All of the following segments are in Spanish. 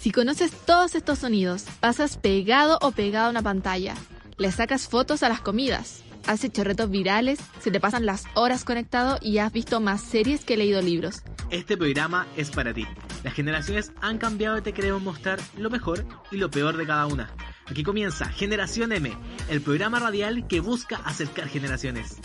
Si conoces todos estos sonidos, pasas pegado o pegado a una pantalla, le sacas fotos a las comidas, haces chorretos virales, se te pasan las horas conectado y has visto más series que leído libros. Este programa es para ti. Las generaciones han cambiado y te queremos mostrar lo mejor y lo peor de cada una. Aquí comienza Generación M, el programa radial que busca acercar generaciones.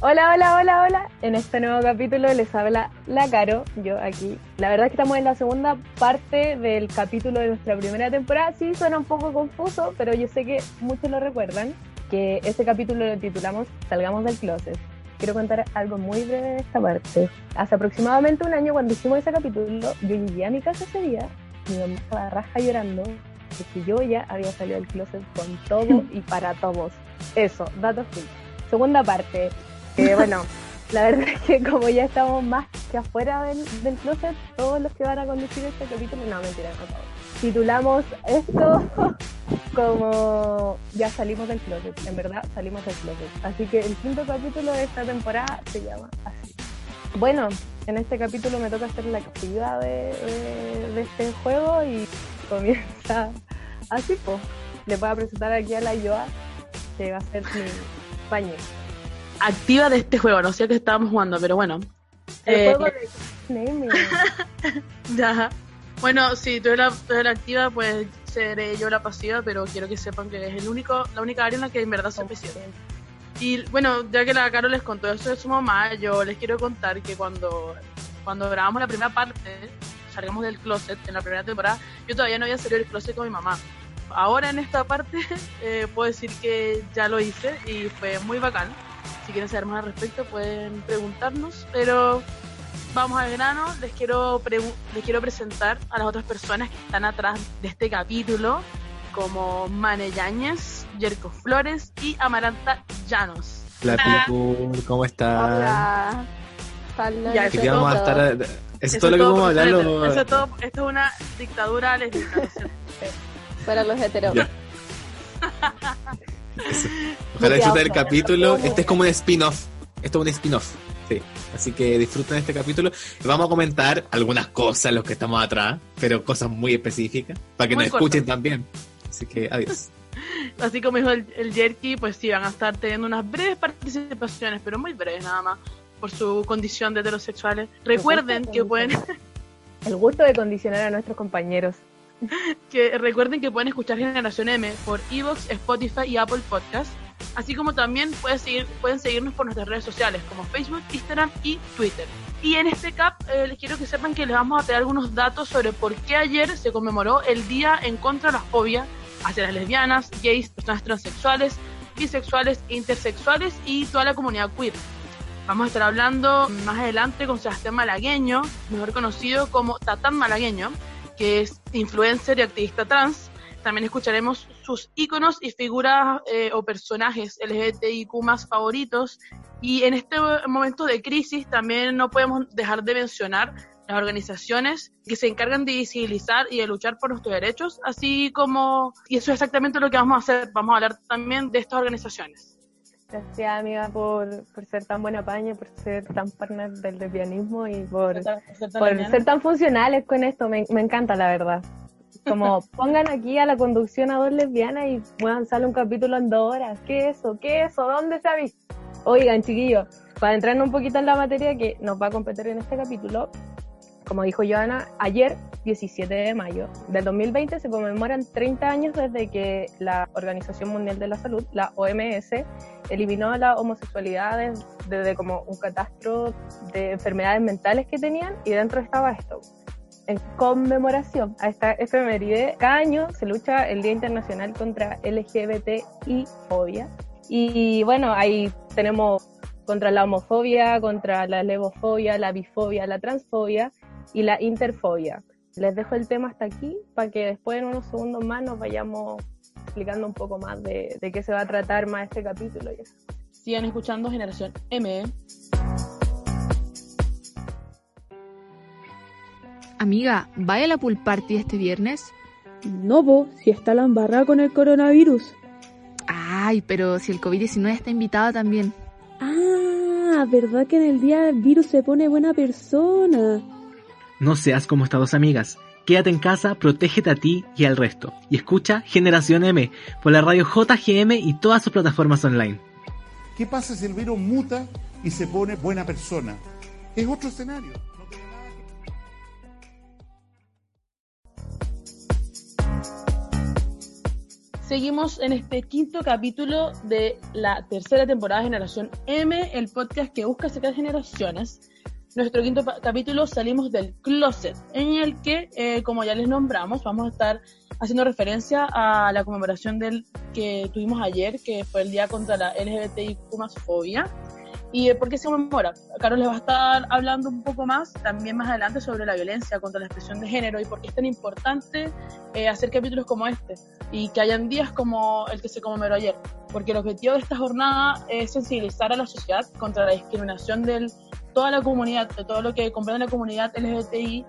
Hola, hola, hola, hola. En este nuevo capítulo les habla la Caro, yo aquí. La verdad es que estamos en la segunda parte del capítulo de nuestra primera temporada. Sí, suena un poco confuso, pero yo sé que muchos lo recuerdan, que ese capítulo lo titulamos Salgamos del Closet. Quiero contar algo muy breve de esta parte. Hace aproximadamente un año cuando hicimos ese capítulo, yo llegué a mi casa ese día, mi mamá estaba raja llorando, porque yo ya había salido del closet con todo y para todos. Eso, datos fin. Segunda parte, bueno, la verdad es que como ya estamos más que afuera del, del closet, todos los que van a conducir este capítulo, no, mentira, no todos. Titulamos esto como ya salimos del closet, en verdad salimos del closet. Así que el quinto capítulo de esta temporada se llama así. Bueno, en este capítulo me toca hacer la actividad de, este juego y comienza así, pues. Le voy a presentar aquí a la Yoa, que va a ser mi paño activa de este juego, no sé qué estábamos jugando, pero bueno. El eh, juego de ya. Bueno, si tú eres, la, activa, pues seré yo la pasiva, pero quiero que sepan que es el único, la única área en la que en verdad soy pasiva. Y bueno, ya que la Caro les contó eso de su mamá, yo les quiero contar que cuando, cuando grabamos la primera parte, salgamos del closet en la primera temporada, yo todavía no había salido del closet con mi mamá. Ahora en esta parte eh, puedo decir que ya lo hice y fue muy bacán si quieren saber más al respecto pueden preguntarnos, pero vamos al grano, les quiero, les quiero presentar a las otras personas que están atrás de este capítulo, como Mane Yáñez, Yerko Flores y Amaranta Llanos. Hola, ¿cómo están? Hola. Ya, eso vamos a estar... ¿Eso, es todo lo que vamos a hablar? Eso todo, esto es una dictadura lesbiana. Para los heteros. Ojalá disfruten el capítulo. Este es como un spin-off. Esto es un spin-off. Sí. Así que disfruten este capítulo. Vamos a comentar algunas cosas los que estamos atrás, pero cosas muy específicas, para que nos escuchen también. Así que adiós. Así como dijo el, el Jerky, pues sí, van a estar teniendo unas breves participaciones, pero muy breves nada más, por su condición de heterosexuales. Recuerden que pueden... El gusto de condicionar a nuestros compañeros. que recuerden que pueden escuchar Generación M por Evox, Spotify y Apple Podcast, así como también pueden, seguir, pueden seguirnos por nuestras redes sociales como Facebook, Instagram y Twitter. Y en este cap eh, les quiero que sepan que les vamos a pedir algunos datos sobre por qué ayer se conmemoró el Día en contra de la fobia hacia las lesbianas, gays, personas transexuales, bisexuales, intersexuales y toda la comunidad queer. Vamos a estar hablando más adelante con Sebastián Malagueño, mejor conocido como Tatán Malagueño, que es influencer y activista trans. También escucharemos sus iconos y figuras eh, o personajes LGBTIQ más favoritos. Y en este momento de crisis también no podemos dejar de mencionar las organizaciones que se encargan de visibilizar y de luchar por nuestros derechos, así como, y eso es exactamente lo que vamos a hacer, vamos a hablar también de estas organizaciones. Gracias, amiga, por, por ser tan buena paña, por ser tan partner del lesbianismo y por, ser, tan funcionales con esto. Me, me, encanta, la verdad. Como pongan aquí a la conducción a dos lesbianas y puedan sale un capítulo en dos horas. ¿Qué es eso? ¿Qué es eso? ¿Dónde se ha visto? Oigan, chiquillos, para entrar un poquito en la materia que nos va a competir en este capítulo, como dijo Joana, ayer, 17 de mayo del 2020, se conmemoran 30 años desde que la Organización Mundial de la Salud, la OMS, eliminó la homosexualidad desde como un catastro de enfermedades mentales que tenían y dentro estaba esto. En conmemoración a esta efeméride, cada año se lucha el Día Internacional contra LGBTI fobia. Y bueno, ahí tenemos contra la homofobia, contra la lesbofobia, la bifobia, la transfobia y la interfobia. Les dejo el tema hasta aquí para que después en unos segundos más nos vayamos explicando un poco más de, de qué se va a tratar más este capítulo. Sigan escuchando Generación M. Amiga, ¿vaya a la pool party este viernes? No, po, si está la embarrada con el coronavirus. Ay, pero si el COVID-19 está invitado también. Ah, ¿verdad que en el día del virus se pone buena persona? No seas como estas dos amigas. Quédate en casa, protégete a ti y al resto. Y escucha Generación M por la radio JGM y todas sus plataformas online. ¿Qué pasa si el virus muta y se pone buena persona? Es otro escenario. Seguimos en este quinto capítulo de la tercera temporada de Generación M, el podcast que busca sacar generaciones. Nuestro quinto capítulo salimos del closet, en el que, eh, como ya les nombramos, vamos a estar haciendo referencia a la conmemoración del que tuvimos ayer, que fue el Día contra la LGBTIQ fobia. ¿Y por qué se conmemora? Carlos les va a estar hablando un poco más, también más adelante, sobre la violencia contra la expresión de género y por qué es tan importante eh, hacer capítulos como este y que hayan días como el que se conmemoró ayer. Porque el objetivo de esta jornada es sensibilizar a la sociedad contra la discriminación de toda la comunidad, de todo lo que comprende la comunidad LGBTIQ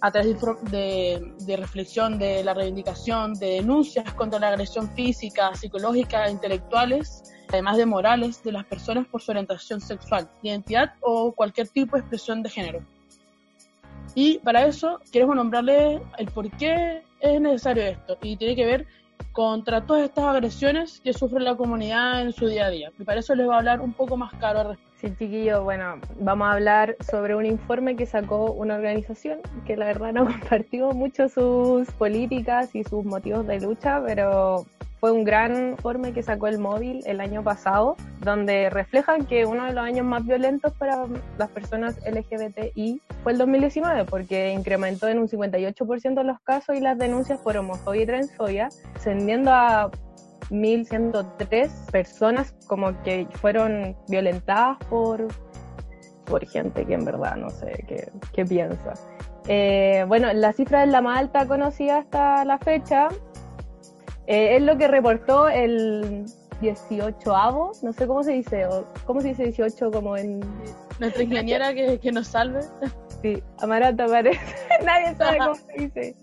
a través de, de, reflexión, de la reivindicación, de denuncias contra la agresión física, psicológica, intelectuales además de morales, de las personas por su orientación sexual, identidad o cualquier tipo de expresión de género. Y para eso queremos nombrarle el por qué es necesario esto. Y tiene que ver contra todas estas agresiones que sufre la comunidad en su día a día. Y para eso les va a hablar un poco más caro al respecto. Sí, chiquillo, bueno, vamos a hablar sobre un informe que sacó una organización que la verdad no compartió mucho sus políticas y sus motivos de lucha, pero fue un gran informe que sacó el móvil el año pasado, donde reflejan que uno de los años más violentos para las personas LGBTI fue el 2019, porque incrementó en un 58% los casos y las denuncias por homofobia y transfobia, ascendiendo a 1.103 personas como que fueron violentadas por, por gente que en verdad no sé qué, qué piensa. Eh, bueno, la cifra es la más alta conocida hasta la fecha, eh, es lo que reportó el 18avo, no sé cómo se dice, o cómo se dice 18 como en... Nuestra ingeniera que, que nos salve. Sí, Amaranta parece, nadie sabe cómo se dice.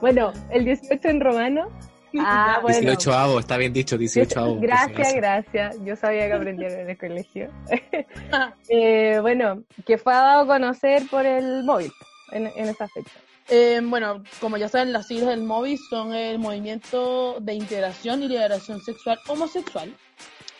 Bueno, el 18 en romano. Ah, bueno. 18 avo, está bien dicho, 18 avo. Gracias, gracias. Yo sabía que aprendieron en el colegio. eh, bueno, que fue dado a conocer por el móvil en, en esa fecha. Eh, bueno, como ya saben, las siglas del MOVI son el Movimiento de Integración y Liberación Sexual Homosexual.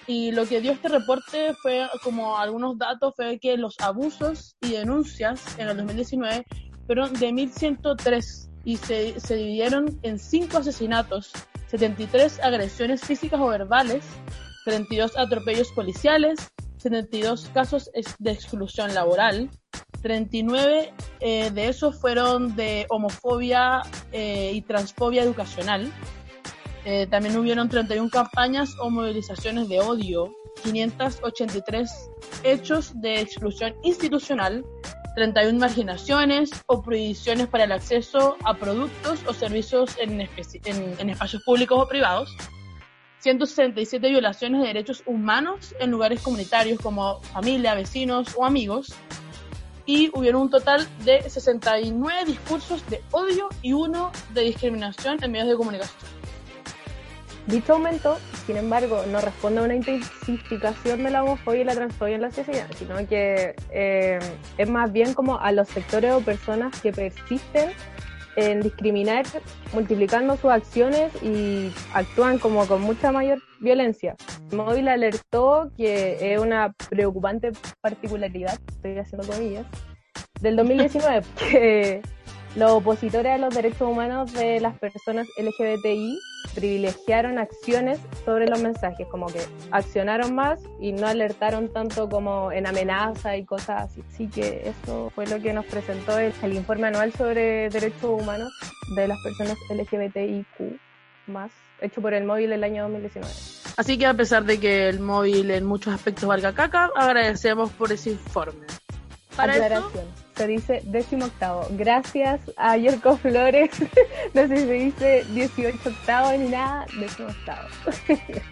Y lo que dio este reporte fue, como algunos datos, fue que los abusos y denuncias en el 2019 fueron de 1.103 y se, se dividieron en 5 asesinatos, 73 agresiones físicas o verbales, 32 atropellos policiales, 72 casos de exclusión laboral, 39 eh, de esos fueron de homofobia eh, y transfobia educacional. Eh, también hubieron 31 campañas o movilizaciones de odio, 583 hechos de exclusión institucional, 31 marginaciones o prohibiciones para el acceso a productos o servicios en, en espacios públicos o privados, 167 violaciones de derechos humanos en lugares comunitarios como familia, vecinos o amigos, y hubieron un total de 69 discursos de odio y uno de discriminación en medios de comunicación. Dicho aumento, sin embargo, no responde a una intensificación de la homofobia y la transfobia en la sociedad, sino que eh, es más bien como a los sectores o personas que persisten en discriminar, multiplicando sus acciones y actúan como con mucha mayor violencia. Móvil alertó que es una preocupante particularidad, estoy haciendo comillas, del 2019, que los opositores a los derechos humanos de las personas LGBTI privilegiaron acciones sobre los mensajes, como que accionaron más y no alertaron tanto como en amenaza y cosas así. Así que eso fue lo que nos presentó el, informe anual sobre derechos humanos de las personas LGBTIQ más hecho por el móvil el año 2019. Así que a pesar de que el móvil en muchos aspectos valga caca, agradecemos por ese informe. Para Aclaración. se dice décimo octavo. Gracias a Yerko Flores. no sé si se dice 18 octavo ni nada, décimo octavo.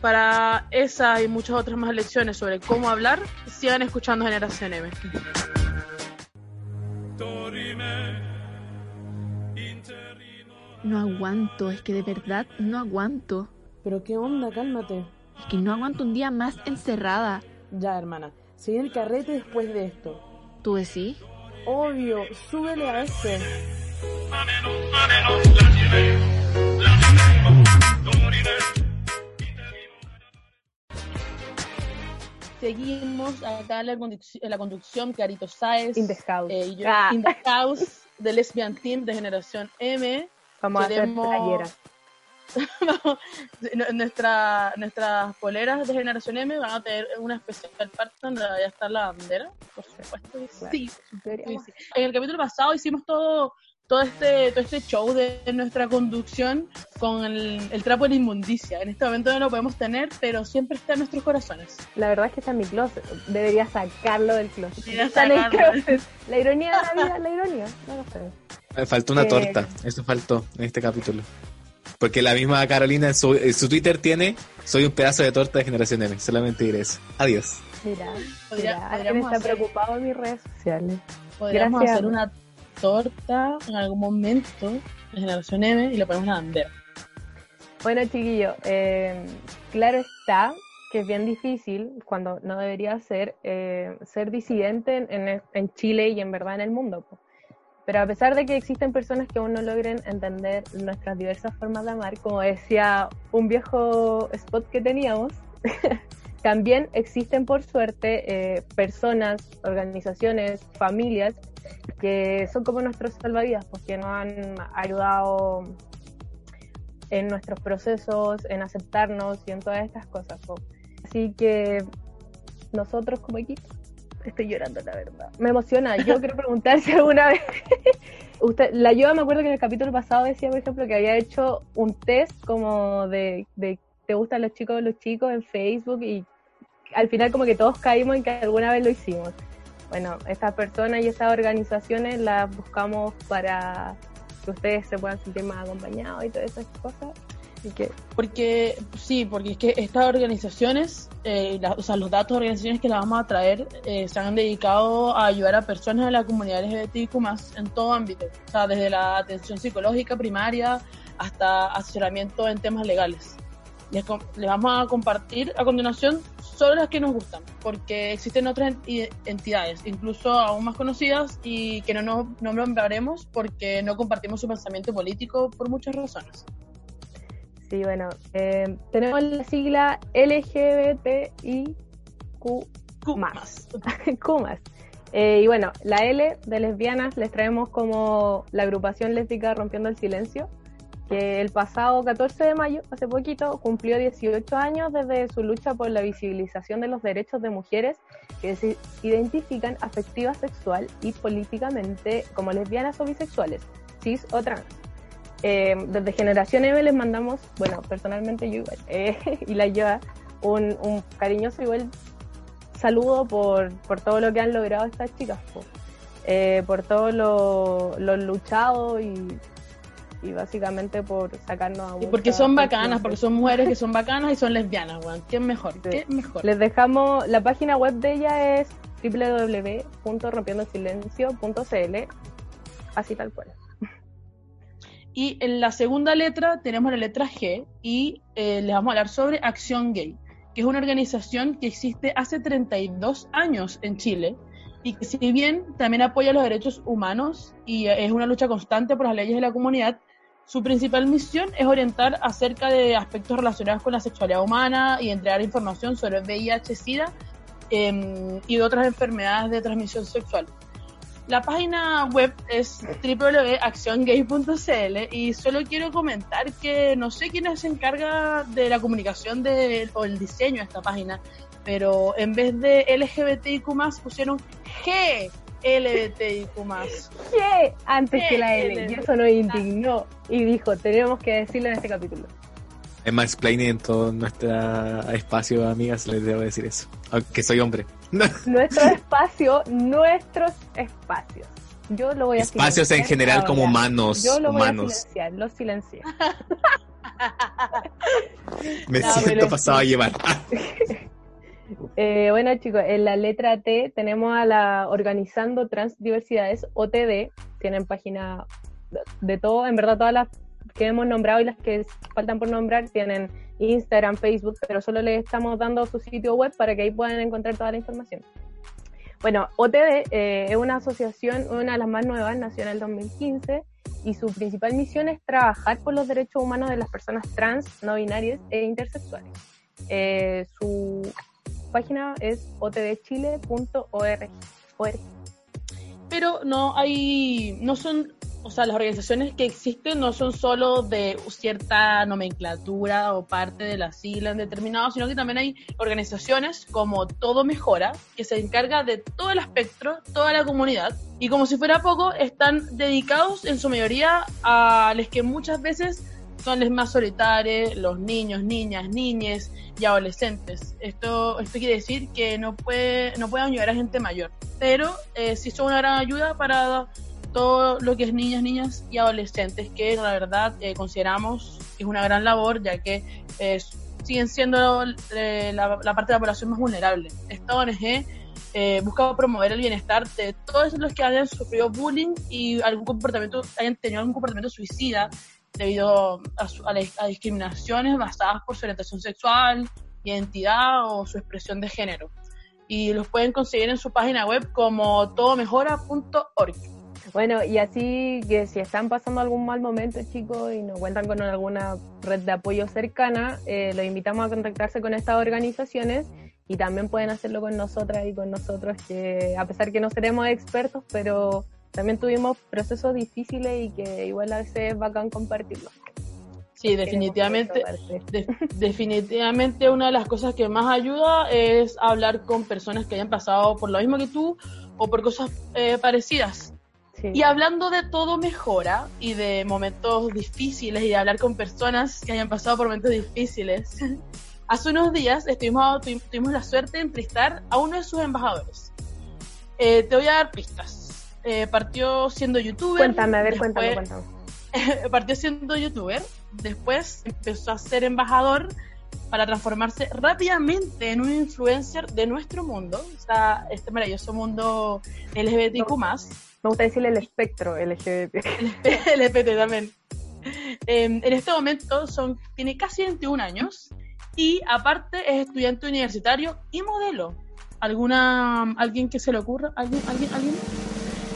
Para esa y muchas otras más lecciones sobre cómo hablar, sigan escuchando Generación M. No aguanto, es que de verdad no aguanto. Pero qué onda, cálmate. Es que no aguanto un día más encerrada. Ya, hermana. Se viene el carrete después de esto. ¿Tú decís? Obvio, súbele a este. Seguimos acá en la, conduc- en la conducción, Carito Sáez. In the house. eh, y yo, Ah. In the House, de Lesbian Team de Generación M. Vamos a hacer queremos-. N- Nuestra, nuestras poleras de Generación M van a tener una especial parte donde vaya a estar la bandera, por supuesto. Sí, Sí. En el capítulo pasado hicimos todo todo este todo este show de nuestra conducción con el, el trapo de la inmundicia. En este momento no lo podemos tener, pero siempre está en nuestros corazones. La verdad es que está en mi closet. Debería sacarlo del closet. Debería Está en el closet. La ironía de la vida, la ironía. No lo sé. Me faltó una Eh. torta, eso faltó en este capítulo. Porque la misma Carolina en su, en su Twitter tiene, soy un pedazo de torta de generación M, solamente diré eso. Adiós. Mira, Podría- mira, podríamos alguien está hacer- preocupado en mis redes sociales. Podríamos Gracias. hacer una torta en algún momento de Generación M y le ponemos la bandera. Bueno, chiquillo, eh, claro está que es bien difícil, cuando no debería ser, eh, ser disidente en, en- en Chile y en verdad en el mundo. po. Pero a pesar de que existen personas que aún no logren entender nuestras diversas formas de amar, como decía un viejo spot que teníamos, también existen por suerte eh, personas, organizaciones, familias que son como nuestros salvavidas, porque nos han ayudado en nuestros procesos, en aceptarnos y en todas estas cosas. po. Así que nosotros como equipo, estoy llorando la verdad. Me emociona. Yo quiero preguntar si alguna vez... Usted, la yo me acuerdo que en el capítulo pasado decía, por ejemplo, que había hecho un test como de, de ¿te gustan los chicos o los chicos en Facebook? Y al final como que todos caímos en que alguna vez lo hicimos. Bueno, estas personas y estas organizaciones las buscamos para que ustedes se puedan sentir más acompañados y todas esas cosas. Porque, sí, porque es que estas organizaciones, eh, la- o sea, los datos de organizaciones que las vamos a traer eh, se han dedicado a ayudar a personas de la comunidad LGBTIQ en todo ámbito, o sea, desde la atención psicológica primaria hasta asesoramiento en temas legales. Les, les vamos a compartir a continuación solo las que nos gustan, porque existen otras enti- entidades, incluso aún más conocidas, y que no nos no nombraremos porque no compartimos su pensamiento político por muchas razones. Sí, bueno, eh, tenemos la sigla LGBTIQ más. Q más. Eh, y bueno, la L de lesbianas les traemos como la agrupación lésbica Rompiendo el Silencio, que el pasado 14 de mayo, hace poquito, cumplió 18 años desde su lucha por la visibilización de los derechos de mujeres que se identifican afectiva, sexual y políticamente como lesbianas o bisexuales, cis o trans. Eh, desde Generación M les mandamos, bueno, personalmente yo igual, eh, y la lleva un, un cariñoso igual saludo por, por todo lo que han logrado estas chicas, po. Eh, por todo lo, lo luchado y, y básicamente por sacarnos a Y porque son bacanas, porque son mujeres que son bacanas y son lesbianas, weón. ¿Qué mejor? Sí. ¿Qué mejor? Les dejamos, la página web de ella es www.rompiendosilencio.cl, así tal cual. Y en la segunda letra tenemos la letra G y eh, les vamos a hablar sobre Acción Gay, que es una organización que existe hace 32 años en Chile y que si bien también apoya los derechos humanos y eh, es una lucha constante por las leyes de la comunidad, su principal misión es orientar acerca de aspectos relacionados con la sexualidad humana y entregar información sobre VIH, SIDA em, y otras enfermedades de transmisión sexual. La página web es www.acciongay.cl y solo quiero comentar que no sé quién se encarga de la comunicación de, o el diseño de esta página, pero en vez de LGBTIQ+, pusieron G LGBTIQ+. ¿Qué? Antes ¿Qué? que la L. Y eso nos indignó y dijo, tenemos que decirlo en este capítulo. Es más explaining en todo nuestro espacio, amigas, les debo decir eso. Aunque soy hombre. Nuestro espacio, nuestros espacios. Yo lo voy a Espacios en general ahora. como humanos. Yo lo voy a silenciar, lo silencié. Me No, siento pasado a llevar. Eh, bueno chicos, en la letra T tenemos a la Organizando Transdiversidades, OTD, tienen página de todo, en verdad todas las que hemos nombrado y las que faltan por nombrar tienen Instagram, Facebook, pero solo les estamos dando su sitio web para que ahí puedan encontrar toda la información. Bueno, OTD eh, es una asociación, una de las más nuevas, nació en el 2015 y su principal misión es trabajar por los derechos humanos de las personas trans, no binarias e intersexuales. Eh, su página es otdchile.org. Pero no hay, no son o sea, las organizaciones que existen no son solo de cierta nomenclatura o parte de la sigla en determinado, sino que también hay organizaciones como Todo Mejora, que se encarga de todo el espectro, toda la comunidad, y como si fuera poco, están dedicados en su mayoría a los que muchas veces son los más solitarios, los niños, niñas, niñes y adolescentes. Esto, esto quiere decir que no, puede, no pueden ayudar a gente mayor, pero eh, sí son una gran ayuda para todo lo que es niñas, niñas y adolescentes, que la verdad eh, consideramos que es una gran labor, ya que eh, siguen siendo eh, la, parte de la población más vulnerable. Esta ONG busca promover el bienestar de todos los que hayan sufrido bullying y algún comportamiento, hayan tenido algún comportamiento suicida debido a, a discriminaciones basadas por su orientación sexual, identidad o su expresión de género. Y los pueden conseguir en su página web como todomejora.org. Bueno, y así que si están pasando algún mal momento, chicos, y no cuentan con alguna red de apoyo cercana, eh, los invitamos a contactarse con estas organizaciones y también pueden hacerlo con nosotras y con nosotros, que a pesar que no seremos expertos, pero también tuvimos procesos difíciles y que igual a veces es bacán compartirlo. Sí, definitivamente, definitivamente una de las cosas que más ayuda es hablar con personas que hayan pasado por lo mismo que tú o por cosas eh, parecidas. Y hablando de todo mejora y de momentos difíciles y de hablar con personas que hayan pasado por momentos difíciles, hace unos días estuvimos, tuvimos la suerte de entrevistar a uno de sus embajadores. Eh, te voy a dar pistas. Eh, partió siendo youtuber. Cuéntame, a ver, cuéntame, cuéntame. partió siendo youtuber, después empezó a ser embajador para transformarse rápidamente en un influencer de nuestro mundo, o sea, este maravilloso mundo LGBTQ+. Me gusta decirle el espectro LGBT. El LGBT también. Em, en este momento son, tiene casi 21 años y aparte es estudiante universitario y modelo. ¿Alguna, ¿Alguien que se le ocurra? ¿Alguien? ¿Alguien? ¿Alguien?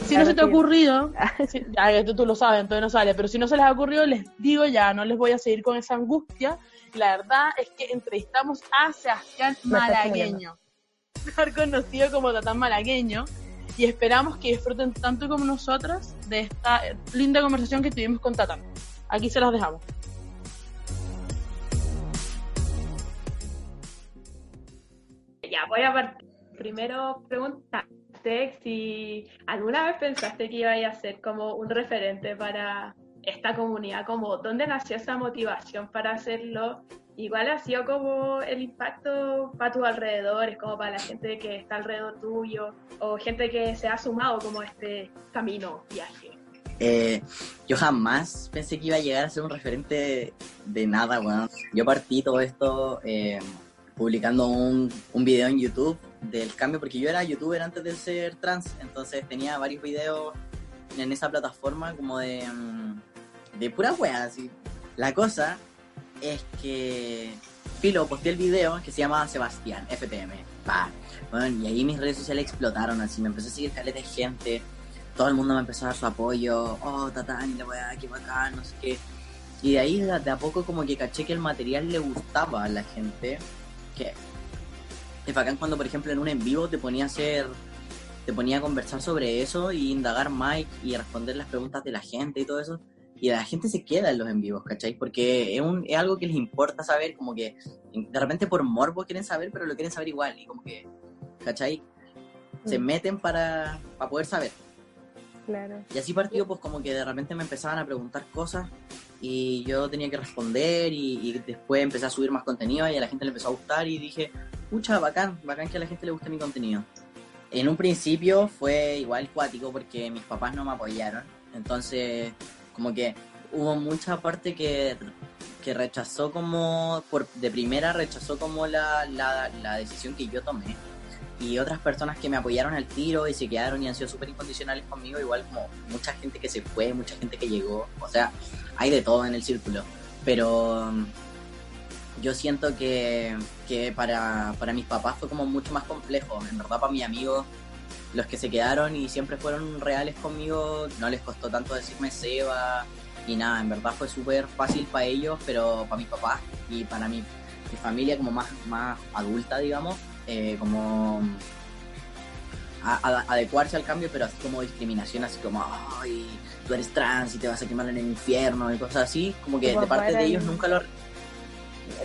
Si no se te ha ocurrido, ya esto tú lo sabes, entonces no sale, pero si no se les ha ocurrido, les digo ya, no les voy a seguir con esa angustia. La verdad es que entrevistamos a Sebastián Malagueño, mejor conocido como Tatán Malagueño, y esperamos que disfruten tanto como nosotros de esta linda conversación que tuvimos con Tatán. Aquí se las dejamos. Ya, voy a partir. Primero preguntarte si alguna vez pensaste que iba a ser como un referente para esta comunidad, como dónde nació esa motivación para hacerlo igual ha sido como el impacto para tus alrededores, como para la gente que está alrededor tuyo, o gente que se ha sumado como a este camino, viaje. Eh, yo jamás pensé que iba a llegar a ser un referente de nada, weón. Yo partí todo esto eh, publicando un, un video en YouTube del cambio, porque yo era youtuber antes de ser trans, entonces tenía varios videos en esa plataforma como de, mm, de pura weá, así. La cosa es que Filo posté el video que se llama Sebastián, FTM. Bueno, y ahí mis redes sociales explotaron así, me empezó a seguir caleta de gente, todo el mundo me empezó a dar su apoyo, oh, Tatán, le voy a dar qué bacán, no sé qué. Y de ahí de a poco como que caché que el material le gustaba a la gente, que es bacán cuando por ejemplo en un en vivo te ponía a hacer, te ponía a conversar sobre eso y indagar más y responder las preguntas de la gente y todo eso y la gente se queda en los en vivos, ¿cachai? Porque es, un, es algo que les importa saber, como que de repente por morbo quieren saber, pero lo quieren saber igual, y como que, ¿cachai? Se mm. meten para, para poder saber. Claro. Y así partió, pues como que de repente me empezaban a preguntar cosas y yo tenía que responder y, y, después empecé a subir más contenido y a la gente le empezó a gustar y dije, pucha, bacán, bacán que a la gente le guste mi contenido. En un principio fue igual cuático porque mis papás no me apoyaron, entonces como que hubo mucha parte que, que rechazó como, por, de primera rechazó como la, la, la, decisión que yo tomé. y otras personas que me apoyaron al tiro y se quedaron y han sido súper incondicionales conmigo, igual como mucha gente que se fue, mucha gente que llegó, o sea, hay de todo en el círculo, pero um, yo siento que, que para, para mis papás fue como mucho más complejo, en verdad para mis amigos, los que se quedaron y siempre fueron reales conmigo, no les costó tanto decirme Seba y nada, en verdad fue súper fácil para ellos, pero para mis papás y para mi, mi familia como más, más adulta, digamos, eh, como a- a- adecuarse al cambio, pero así como discriminación, así como, ay, tú eres trans y te vas a quemar en el infierno y cosas así, como que de parte de ellos el- nunca lo...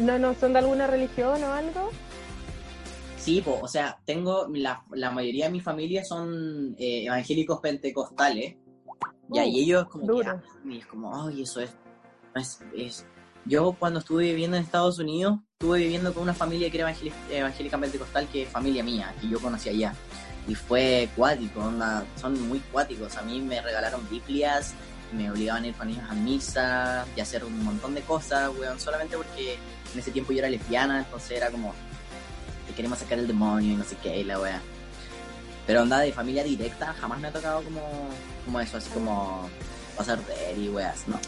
¿No, no son de alguna religión o algo? Sí, po, o sea, tengo, la, la mayoría de mi familia son eh, evangélicos pentecostales, y ahí Uh, ellos como que, duro. ah, y es como, ay, eso es, es, es- Yo cuando estuve viviendo en Estados Unidos, estuve viviendo con una familia que era evangélica pentecostal, que es familia mía, que yo conocí allá. Y fue cuático, onda, son muy cuáticos. A mí me regalaron Biblias, me obligaban a ir con ellos a misa y a hacer un montón de cosas, weón, solamente porque en ese tiempo yo era lesbiana, entonces era como, te queremos sacar el demonio y no sé qué, y la wea. Pero onda de familia directa, jamás me ha tocado como, como eso, así como pasar ver y weas, no.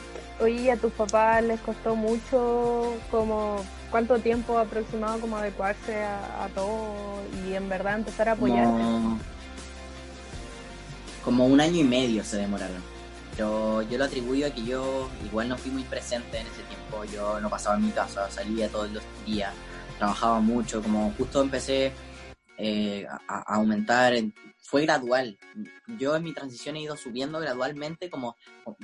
Oye, ¿y a tus papás les costó mucho, como, cuánto tiempo aproximado como adecuarse a, a todo y en verdad empezar a apoyarte? Como, como un año y medio se demoraron. Pero yo lo atribuyo a que yo igual no fui muy presente en ese tiempo. Yo no pasaba en mi casa, salía todos los días, trabajaba mucho. Como justo empecé eh, a, a aumentar, en- fue gradual. Yo en mi transición he ido subiendo gradualmente, como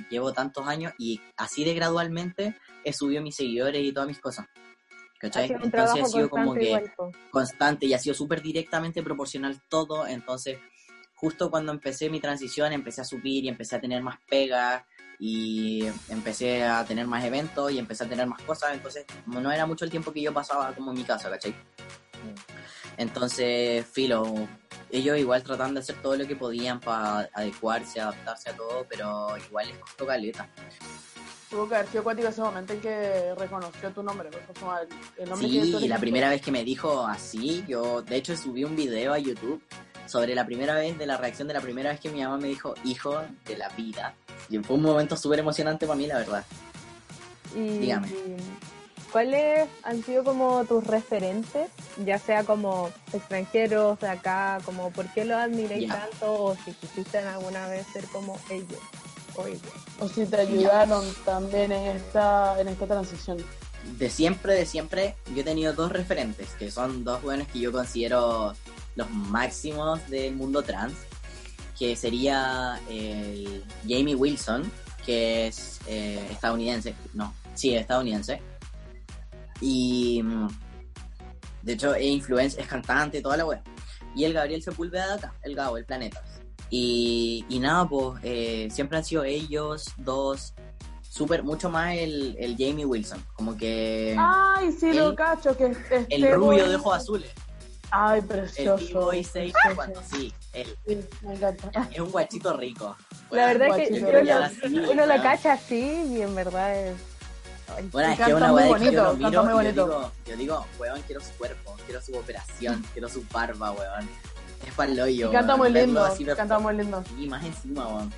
llevo tantos años, y así de gradualmente he subido mis seguidores y todas mis cosas. Ha ¿Cachai? Entonces ha sido como que igual, constante y ha sido súper directamente proporcional todo. Entonces, justo cuando empecé mi transición, empecé a subir y empecé a tener más pegas y empecé a tener más eventos y empecé a tener más cosas. Entonces, no era mucho el tiempo que yo pasaba como en mi casa, ¿cachai? Entonces, filo, ellos igual tratando de hacer todo lo que podían para adecuarse, adaptarse a todo, pero igual les costó caleta. Tuvo que haber sido cuático ese momento en que reconoció tu nombre, el, nombre Sí, la primera vez que me dijo así, yo de hecho subí un video a YouTube sobre la primera vez, de la reacción de la primera vez que mi mamá me dijo hijo de la vida. Y fue un momento súper emocionante para mí, la verdad. Y, Dígame. ¿Cuáles han sido como tus referentes? Ya sea como extranjeros de acá, como por qué los admiráis Ya. tanto o si quisiste alguna vez ser como ellos o ellos. O si te ayudaron también en esta, en esta transición. De siempre, de siempre, yo he tenido dos referentes, que son dos jóvenes que yo considero los máximos del mundo trans, que sería el Jamie Wilson, que es eh, estadounidense, no, sí, estadounidense, y mm, de hecho es influencer, es cantante, toda la web, y el Gabriel Sepúlveda de acá, el Gabo, el Planeta. Y, y nada, pues eh, siempre han sido ellos dos, súper, mucho más el, el Jamie Wilson, como que Ay, sí, lo el- cacho, que es el este rubio de ojos azules. Ay, El precioso. B-Boy 6, precioso. bueno, sí, él. Sí, me encanta. Es un guachito rico. La verdad es que lo- uno lo cacha así y en verdad es... ay, Bueno, es que canta una muy weá de que yo bonito, lo canta miro muy y yo bonito. digo, yo digo, weón, quiero su cuerpo, quiero su operación, quiero su barba, weón. Es para el hoyo, Y canta muy lindo, así me- canta muy lindo. Y más encima, weón.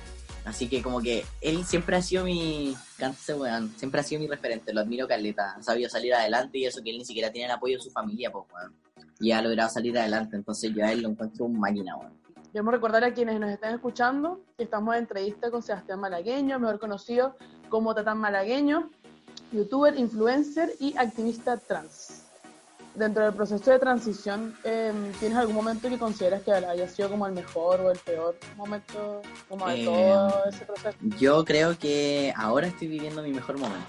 Así que como que él siempre ha sido mi, canta ese weón, siempre ha sido mi referente, lo admiro caleta, ha sabido salir adelante y eso que él ni siquiera tiene el apoyo de su familia, pues weón. Y ha logrado salir adelante, entonces yo a él lo encuentro un máquina, weón. Queremos recordar a quienes nos están escuchando que estamos en entrevista con Sebastián Malagueño, mejor conocido como Tatán Malagueño, youtuber, influencer y activista trans. Dentro del proceso de transición, eh, ¿tienes algún momento que consideras que haya sido como el mejor o el peor momento como de Eh, todo ese proceso? Yo creo que ahora estoy viviendo mi mejor momento.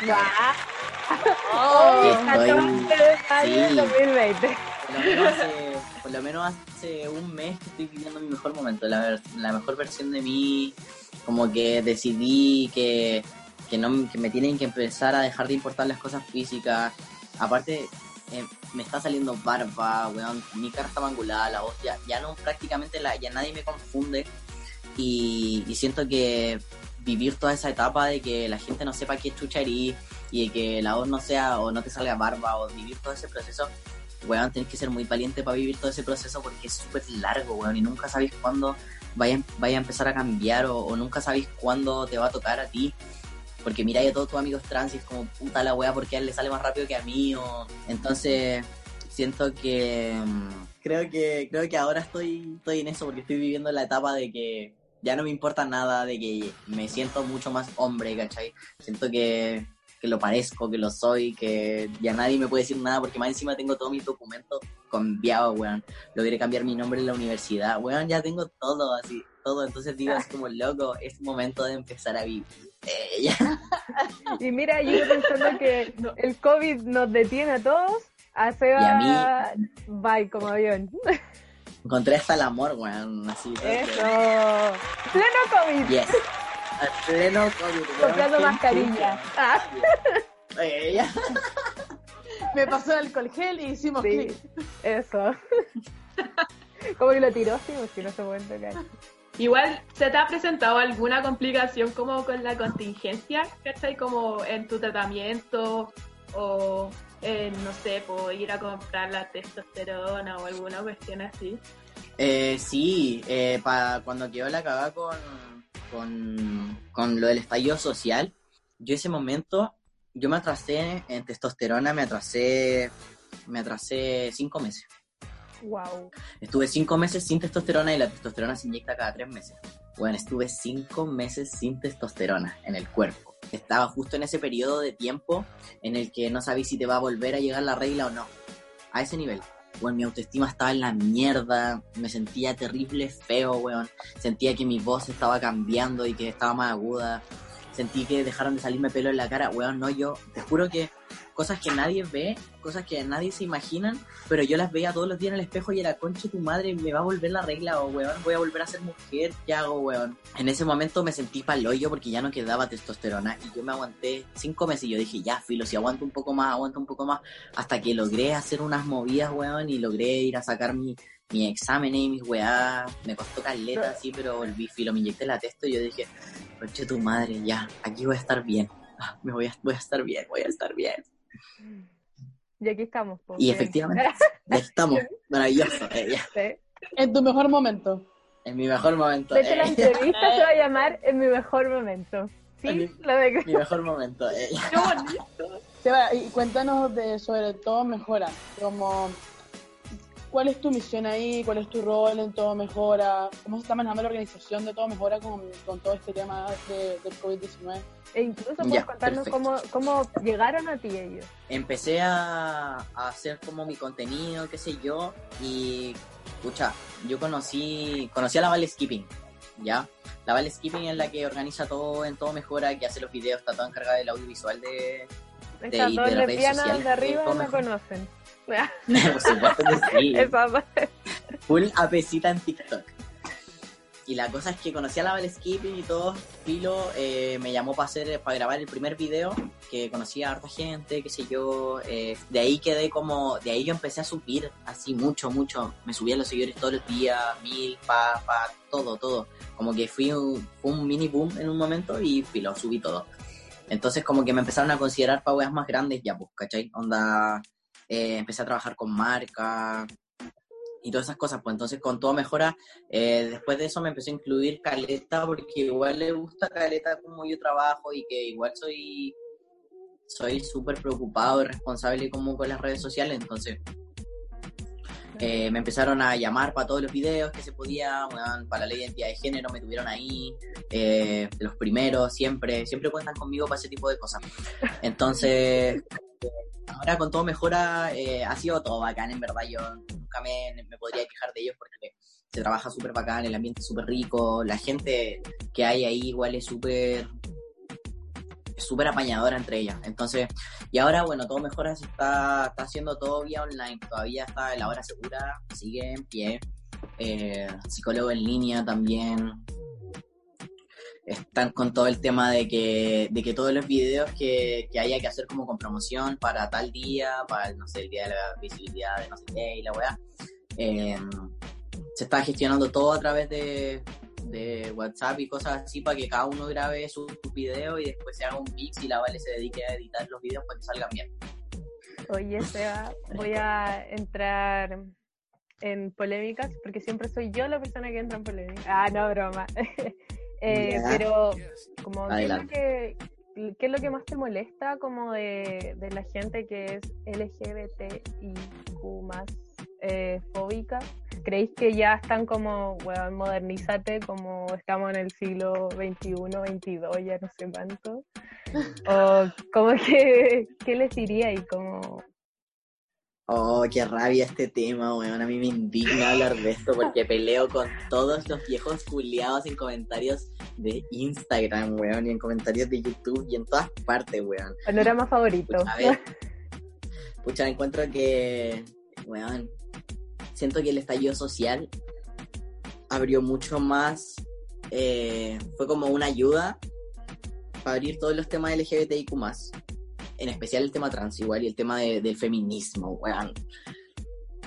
¡Oh! Estoy- 14 de mayo sí. 2020. Por lo, menos hace, por lo menos hace un mes que estoy viviendo mi mejor momento, la, la mejor versión de mí, como que decidí que, que, no, que me tienen que empezar a dejar de importar las cosas físicas. Aparte, eh, me está saliendo barba, weón, mi cara está angulada, la voz ya, ya no prácticamente la, ya nadie me confunde y, y siento que vivir toda esa etapa de que la gente no sepa qué chucha erí y de que la voz no sea o no te salga barba o vivir todo ese proceso weón, tenés que ser muy valiente para vivir todo ese proceso porque es súper largo, weón, y nunca sabéis cuándo vaya, vaya a empezar a cambiar o, o nunca sabéis cuándo te va a tocar a ti. Porque mira a todos tus amigos trans y es como puta la wea porque a él le sale más rápido que a mí. O... Entonces, siento que mm, creo que creo que ahora estoy, estoy en eso porque estoy viviendo la etapa de que ya no me importa nada, de que me siento mucho más hombre, ¿cachai? Siento que, que lo parezco, que lo soy, que ya nadie me puede decir nada porque más encima tengo todos mis documentos cambiados, weón. Logré cambiar mi nombre en la universidad, weón, ya tengo todo así, todo. Entonces digo, es como loco, es momento de empezar a vivir. Eh, ya. Y mira, yo pensando que el COVID nos detiene a todos, a Y Seba a mí- bye como avión. Encontré hasta el amor, weón, así. Eso. que- Pleno COVID. Yes. Al pleno COVID, weón, Comprando mascarilla. Ah. Eh, ya. Me pasó el alcohol gel y hicimos sí, clic. eso. Como que lo tiró, sí, porque no se pueden tocar. Igual, ¿se te ha presentado alguna complicación como con la contingencia? ¿Cachai? Como en tu tratamiento o, en, no sé, por ir a comprar la testosterona o alguna cuestión así. Eh, sí, eh, pa- cuando quedó la cagada con, con, con lo del estallido social, yo ese momento, yo me atrasé en testosterona, me atrasé, me atrasé cinco meses. Wow. Estuve cinco meses sin testosterona y la testosterona se inyecta cada tres meses. Bueno, estuve cinco meses sin testosterona en el cuerpo. Estaba justo en ese periodo de tiempo en el que no sabéis si te va a volver a llegar la regla o no. A ese nivel. Bueno, mi autoestima estaba en la mierda, me sentía terrible, feo, weón. Sentía que mi voz estaba cambiando y que estaba más aguda. Sentí que dejaron de salirme pelo en la cara, weón, no, yo te juro que cosas que nadie ve, cosas que nadie se imaginan, pero yo las veía todos los días en el espejo y era, conche tu madre, me va a volver la regla, o weón, voy a volver a ser mujer, ¿qué hago, weón? En ese momento me sentí paloyo porque ya no quedaba testosterona y yo me aguanté cinco meses y yo dije, ya, filo, si aguanto un poco más, aguanto un poco más, hasta que logré hacer unas movidas, weón, y logré ir a sacar mi, mi examen y mis weás, me costó caleta, sí, pero volví, filo, me inyecté la testo y yo dije, conche tu madre, ya, aquí voy a estar bien. Ah, Me voy a, voy a estar bien, voy a estar bien. Y aquí estamos. po. Y efectivamente, ya estamos, maravilloso. eh, ya. Sí. En tu mejor momento. En mi mejor momento. De hecho, la eh, entrevista se va a llamar En mi mejor momento. Sí, mi- lo de mi mejor momento. eh. Qué bonito. Seba, y cuéntanos de sobre todo mejora. Como, ¿cuál es tu misión ahí? ¿Cuál es tu rol en todo mejora? ¿Cómo se está manejando la organización de todo mejora con, con todo este tema de, del COVID-19? E incluso puedes Ya, contarnos cómo, cómo llegaron a ti ellos. Empecé a, a hacer como mi contenido, qué sé yo, y escucha, yo conocí, conocí a la Vale Skipping, ¿ya? La Vale Skipping es la que organiza todo en todo mejora, que hace los videos, está toda encargada del audiovisual de, Estas dos de las redes lesbianas sociales, de arriba mejor. conocen. por supuesto que sí. Dos. full apesita en TikTok. Y la cosa es que conocí a la Val Skipping y todo, Filo eh, me llamó para hacer, para grabar el primer video, que conocía a harta gente, qué sé yo, eh, de ahí quedé como, de ahí yo empecé a subir así mucho, mucho, me subía los seguidores todos los días, mil, pa, pa, todo, todo, como que fui un, fue un mini boom en un momento y Filo, subí todo. Entonces como que me empezaron a considerar para weas más grandes ya, pues, ¿cachai? Onda, eh, empecé a trabajar con marca y todas esas cosas, pues entonces con todo mejora, eh, después de eso me empecé a incluir Caleta porque igual le gusta Caleta como yo trabajo y que igual soy soy súper preocupado y responsable como con las redes sociales, entonces eh, me empezaron a llamar para todos los videos que se podía, weón, para la ley de identidad de género me tuvieron ahí, eh, los primeros, siempre, siempre cuentan conmigo para ese tipo de cosas. Entonces, ahora con todo mejora, eh, ha sido todo bacán, en verdad, yo nunca me, me podría quejar de ellos porque se trabaja súper bacán, el ambiente es súper rico, la gente que hay ahí igual es súper súper apañadora entre ellas. Entonces, y ahora, bueno, todo mejora, se está, está haciendo todo vía online, todavía está la hora segura, sigue en pie, eh, psicólogo en línea también. Están con todo el tema de que, de que todos los videos que, que haya que hacer como con promoción para tal día, para, no sé, el día de la visibilidad de no sé qué y la weá, eh, se está gestionando todo a través de, de WhatsApp y cosas así para que cada uno grabe su, su video y después se haga un mix y la Vale se dedique a editar los videos para que salgan bien. Oye, Seba, voy a entrar en polémicas porque siempre soy yo la persona que entra en polémicas. Ah, no, broma. Eh, pero, como, ¿qué es, que, qué es lo que más te molesta como de, de la gente que es LGBTIQ más eh, fóbica? ¿Creéis que ya están como, weón, modernízate, como estamos en el siglo XXI, XXII, ya no sé cuánto? ¿O como que, qué les diría y como... Oh, qué rabia este tema, weón. A mí me indigna hablar de esto porque peleo con todos los viejos culiados en comentarios de Instagram, weón, y en comentarios de YouTube y en todas partes, weón. Panorama favorito. A ver, pucha, encuentro que, weón, siento que el estallido social abrió mucho más, eh, fue como una ayuda para abrir todos los temas LGBTIQ+, en especial el tema trans igual y el tema de- del feminismo, weón,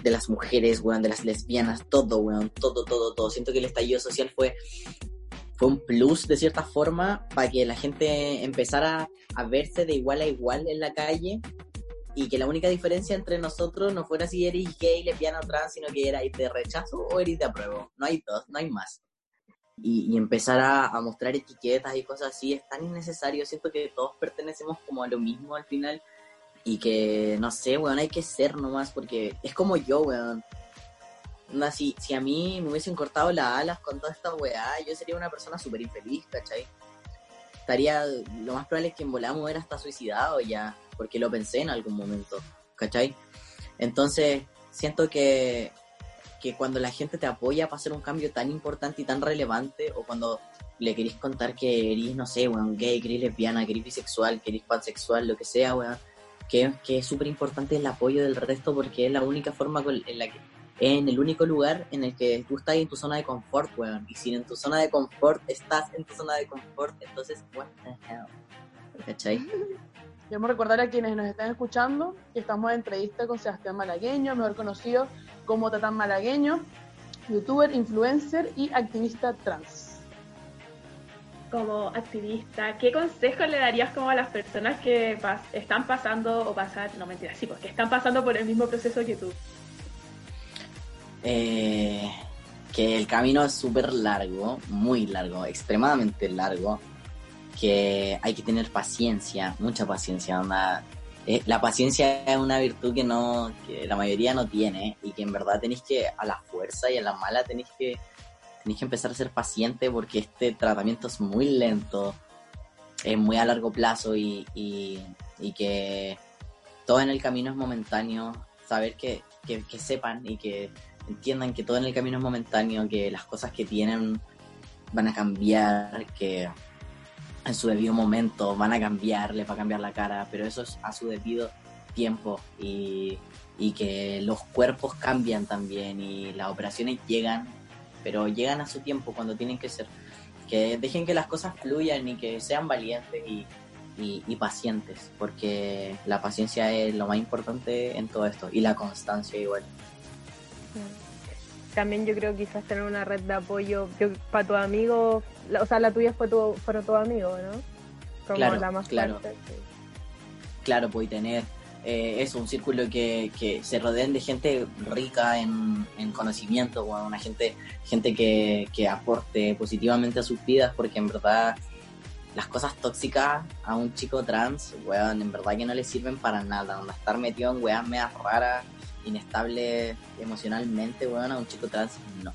de las mujeres, weón, de las lesbianas, todo, weón, todo, todo, todo. Siento que el estallido social fue fue un plus de cierta forma para que la gente empezara a verse de igual a igual en la calle y que la única diferencia entre nosotros no fuera si eres gay, lesbiana o trans, sino que erais de rechazo o eres de apruebo. No hay dos, no hay más. Y, y empezar a, a mostrar etiquetas y cosas así es tan innecesario. Siento que todos pertenecemos como a lo mismo al final y que, no sé, weón, hay que ser nomás porque es como yo, weón. Onda, si, si a mí me hubiesen cortado las alas con toda esta weá, yo sería una persona súper infeliz, ¿cachai? Estaría, lo más probable es que en volamos era hasta suicidado ya, porque lo pensé en algún momento, ¿cachai? Entonces, siento que, que cuando la gente te apoya para hacer un cambio tan importante y tan relevante, o cuando le queréis contar que eres, no sé, weón, gay, lesbiana, eres bisexual, que eres pansexual, lo que sea, weón, que, que es súper importante el apoyo del resto porque es la única forma en la que en el único lugar en el que tú estás en tu zona de confort, weón. Y si en tu zona de confort estás en tu zona de confort, entonces, what the hell? ¿Cachai? Queremos recordar a quienes nos están escuchando que estamos en entrevista con Sebastián Malagueño, mejor conocido como Tatán Malagueño, youtuber, influencer y activista trans. Como activista, ¿qué consejo le darías como a las personas que pas- están pasando o pasar, no mentira, sí, porque están pasando por el mismo proceso que tú? Eh, que el camino es súper largo, muy largo, extremadamente largo. Que hay que tener paciencia, mucha paciencia. eh, la paciencia es una virtud que no que la mayoría no tiene y que en verdad tenéis que, a la fuerza y a la mala, tenéis que, tenéis que empezar a ser paciente porque este tratamiento es muy lento, es muy a largo plazo y, y, que todo en el camino es momentáneo. Saber que, que sepan y que entiendan que todo en el camino es momentáneo, que las cosas que tienen van a cambiar, que en su debido momento van a cambiar, les va a cambiar la cara, pero eso es a su debido tiempo y, y que los cuerpos cambian también y las operaciones llegan, pero llegan a su tiempo cuando tienen que ser. Que dejen que las cosas fluyan y que sean valientes y, y, y pacientes, porque la paciencia es lo más importante en todo esto y la constancia igual. También yo creo quizás tener una red de apoyo para tu amigo, la- o sea, la tuya fue tu, fueron tus amigos, ¿no? Como Claro, la más claro. sí. claro, puede tener eh, eso, un círculo que, que se rodeen de gente rica en, en conocimiento, weón, una gente, gente que, que aporte positivamente a sus vidas, porque en verdad las cosas tóxicas a un chico trans, weón, en verdad que no le sirven para nada, onda, estar metido en weas medias raras, inestable emocionalmente, weón, a un chico trans, no.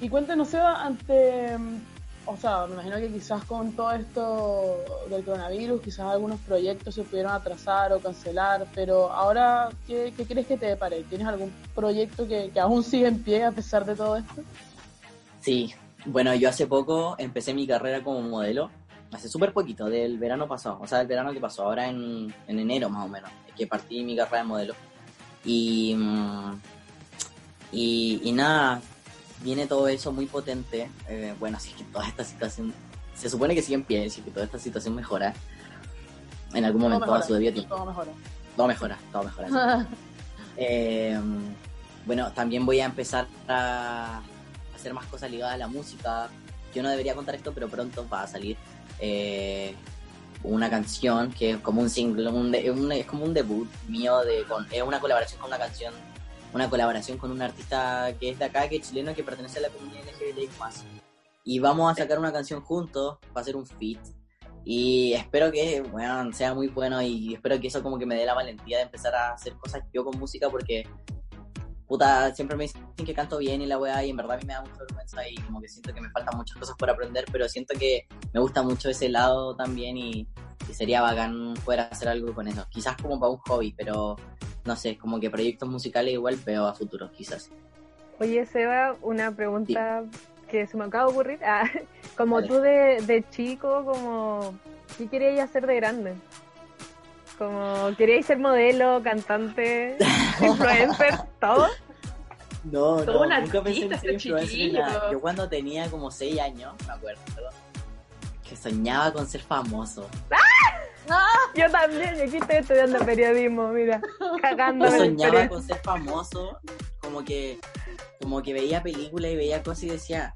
Y cuéntanos, Seba, ante. mm, O sea, me imagino que quizás con todo esto del coronavirus, quizás algunos proyectos se pudieron atrasar o cancelar, pero ahora, ¿qué, qué crees que te depare? ¿Tienes algún proyecto que, que aún sigue en pie a pesar de todo esto? Sí, bueno, yo hace poco empecé mi carrera como modelo, hace súper poquito, del verano pasado, o sea, del verano que pasó, ahora en, en enero más o menos, que partí mi carrera de modelo. Y, mm, y, y nada, viene todo eso muy potente. eh, bueno, así es que toda esta situación, se supone que sigue en pie, así que toda esta situación mejora en algún Todo momento a mejora, su debido tiempo. Todo mejora. Todo mejora, todo mejora. Eh, bueno, también voy a empezar a hacer más cosas ligadas a la música. Yo no debería contar esto, pero pronto va a salir. Eh, una canción que es como un single, un de- un- es como un debut mío, de, con, es una colaboración con una canción, una colaboración con un artista que es de acá, que es chileno, que pertenece a la comunidad LGBTI+. Y vamos a sacar una canción juntos, va a ser un feat. Y espero que, bueno, sea muy bueno y espero que eso como que me dé la valentía de empezar a hacer cosas yo con música porque puta, siempre me dicen que canto bien y la weá, y en verdad a mí me da mucha vergüenza y como que siento que me faltan muchas cosas por aprender, pero siento que me gusta mucho ese lado también y, y sería bacán poder hacer algo con eso. Quizás como para un hobby, pero no sé, como que proyectos musicales igual veo a futuro, quizás. Oye, Seba, una pregunta que se me acaba de ocurrir. Ah, como Dale. tú de, de chico, como ¿qué querías hacer de grande? Como, ¿queríais ser modelo, cantante, influencer, todo? No, Todo no, un nunca pensé en ser influencer ni chiquillo. nada. Yo cuando tenía como 6 años, me acuerdo, perdón, que soñaba con ser famoso. Yo también, yo aquí estoy estudiando periodismo, mira, cagando Yo soñaba con ser famoso, como que, como que veía películas y veía cosas y decía,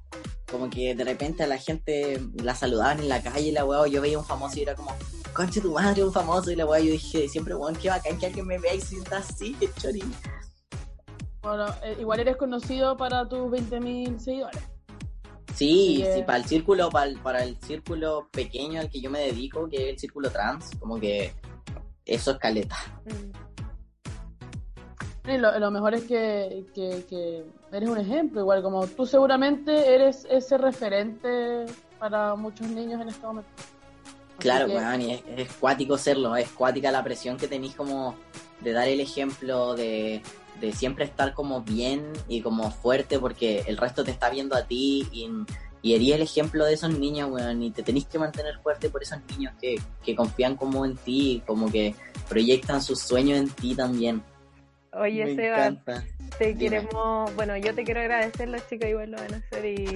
como que de repente a la gente la saludaban en la calle y la weá, o yo veía un famoso y era como, conche tu madre, un famoso, y la weá, yo dije, siempre, weón, qué bacán que alguien me vea y sienta así, qué chori. Bueno, eh, igual eres conocido para tus 20.000 seguidores. Sí, Sí, para el círculo, para el, para el círculo pequeño al que yo me dedico, que es el círculo trans, como que eso es caleta. Y lo, lo mejor es que, que, que eres un ejemplo, igual como tú seguramente eres ese referente para muchos niños en este momento. Así Claro, que- y es, es cuático serlo, es cuática la presión que tenéis como de dar el ejemplo, de, de siempre estar como bien y como fuerte porque el resto te está viendo a ti y, y el ejemplo de esos niños, weón, y te tenéis que mantener fuerte por esos niños que, que confían como en ti, como que proyectan sus sueños en ti también. Oye, Me Seba, encanta. te Dime. queremos, bueno, yo te quiero agradecer, los chicos igual lo van a hacer, y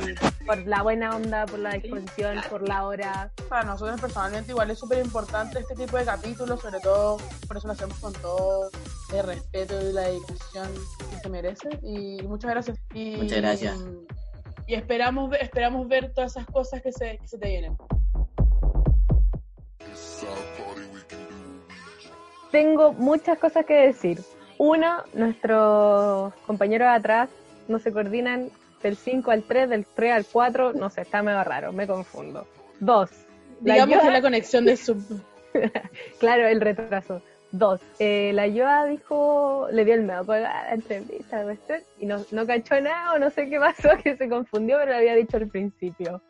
por la buena onda, por la disposición, por la hora. Para nosotros personalmente igual es súper importante este tipo de capítulos, sobre todo por eso lo hacemos con todo el respeto y la dedicación que se merece. Y muchas gracias. Y, Muchas gracias. Y esperamos, esperamos ver todas esas cosas que se, que se te vienen. Tengo muchas cosas que decir. Uno, nuestros compañeros de atrás no se coordinan del 5 al 3, del 3 al 4, no sé, está medio raro, me confundo. Dos, la Digamos que la conexión de sub... claro, el retraso. Dos, eh, la Yoa dijo, le dio el medio colgada a la entrevista de cuestión, y no, no cachó nada o no sé qué pasó, que se confundió, pero lo había dicho al principio.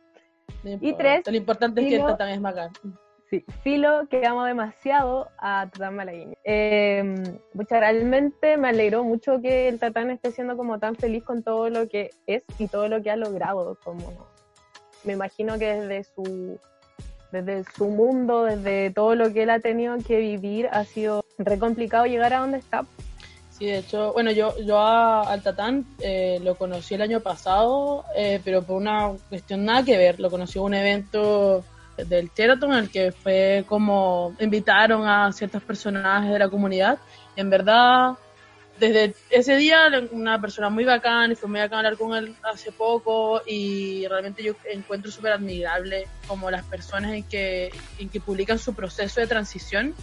no Y tres, Lo importante es que Filo- tatán es bacán. Filo, que amo demasiado a Tatán Malagueño. Eh, pucha, realmente me alegró mucho que el Tatán esté siendo como tan feliz con todo lo que es y todo lo que ha logrado. Como, me imagino que desde su, desde su mundo, desde todo lo que él ha tenido que vivir, ha sido re complicado llegar a donde está. Sí, de hecho, bueno, yo, yo a, al Tatán eh, lo conocí el año pasado, eh, pero por una cuestión nada que ver. Lo conocí en un evento del Sheraton en el que fue como invitaron a ciertos personajes de la comunidad. En verdad, desde ese día, una persona muy bacán y fue muy bacán hablar con él hace poco y realmente yo encuentro súper admirable como las personas en que, en que publican su proceso de transición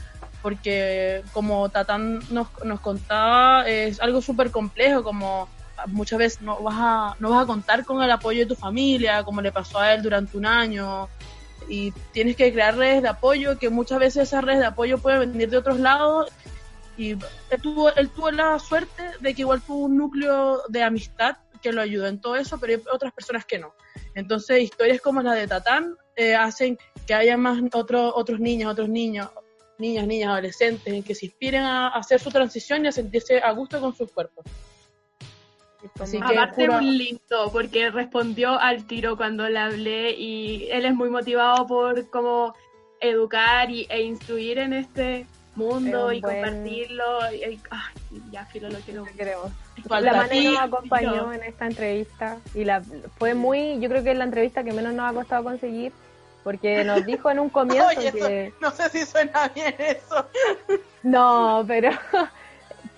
porque como Tatán nos, nos contaba, es algo súper complejo, como muchas veces no vas, a, no vas a contar con el apoyo de tu familia, como le pasó a él durante un año, y tienes que crear redes de apoyo, que muchas veces esas redes de apoyo pueden venir de otros lados, y él tuvo, él tuvo la suerte de que igual tuvo un núcleo de amistad que lo ayudó en todo eso, pero hay otras personas que no. Entonces, historias como la de Tatán eh, hacen que haya más otro, otros niños, otros niños, niñas, niñas, adolescentes, en que se inspiren a hacer su transición y a sentirse a gusto con sus cuerpos. Así que Aparte juro- muy lindo, porque respondió al tiro cuando le hablé y él es muy motivado por cómo educar y, e instruir en este mundo Es y buen- compartirlo. Y, y- ay, ya, Filo, lo quiero. queremos. Falta la Mane nos acompañó Filo. en esta entrevista y la fue muy, yo creo que es la entrevista que menos nos ha costado conseguir porque nos dijo en un comienzo Oye, eso- que no sé si suena bien eso. no, pero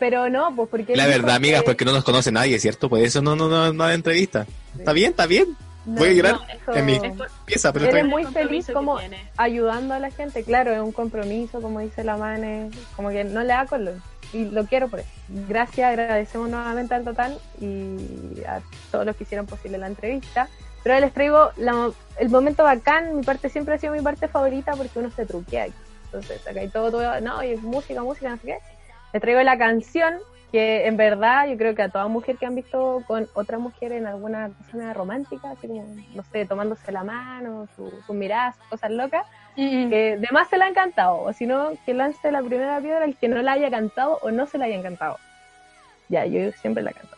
pero no, pues porque La verdad, amigas, que- porque no nos conoce nadie, ¿cierto? Por eso no, no, no, no hay entrevista. Está bien, está bien. Voy a llorar eso- en mi pieza, pero Eres muy feliz como ayudando a la gente, claro, es un compromiso, como dice la Mane, como que no le da color. Y lo quiero por eso. Gracias, agradecemos nuevamente al Total y a todos los que hicieron posible la entrevista. Pero les traigo la- el momento bacán, mi parte siempre ha sido mi parte favorita porque uno se truquea aquí. Entonces, acá hay todo, todo, no, y música, música, no sé qué. Les traigo la canción que en verdad yo creo que a toda mujer que han visto con otra mujer en alguna cosa romántica, así como, no sé, tomándose la mano, su- sus miradas, sus cosas locas, que de más se la han cantado, o si no, que lance la primera piedra el que no la haya cantado o no se la hayan cantado. Ya, yo siempre la canto,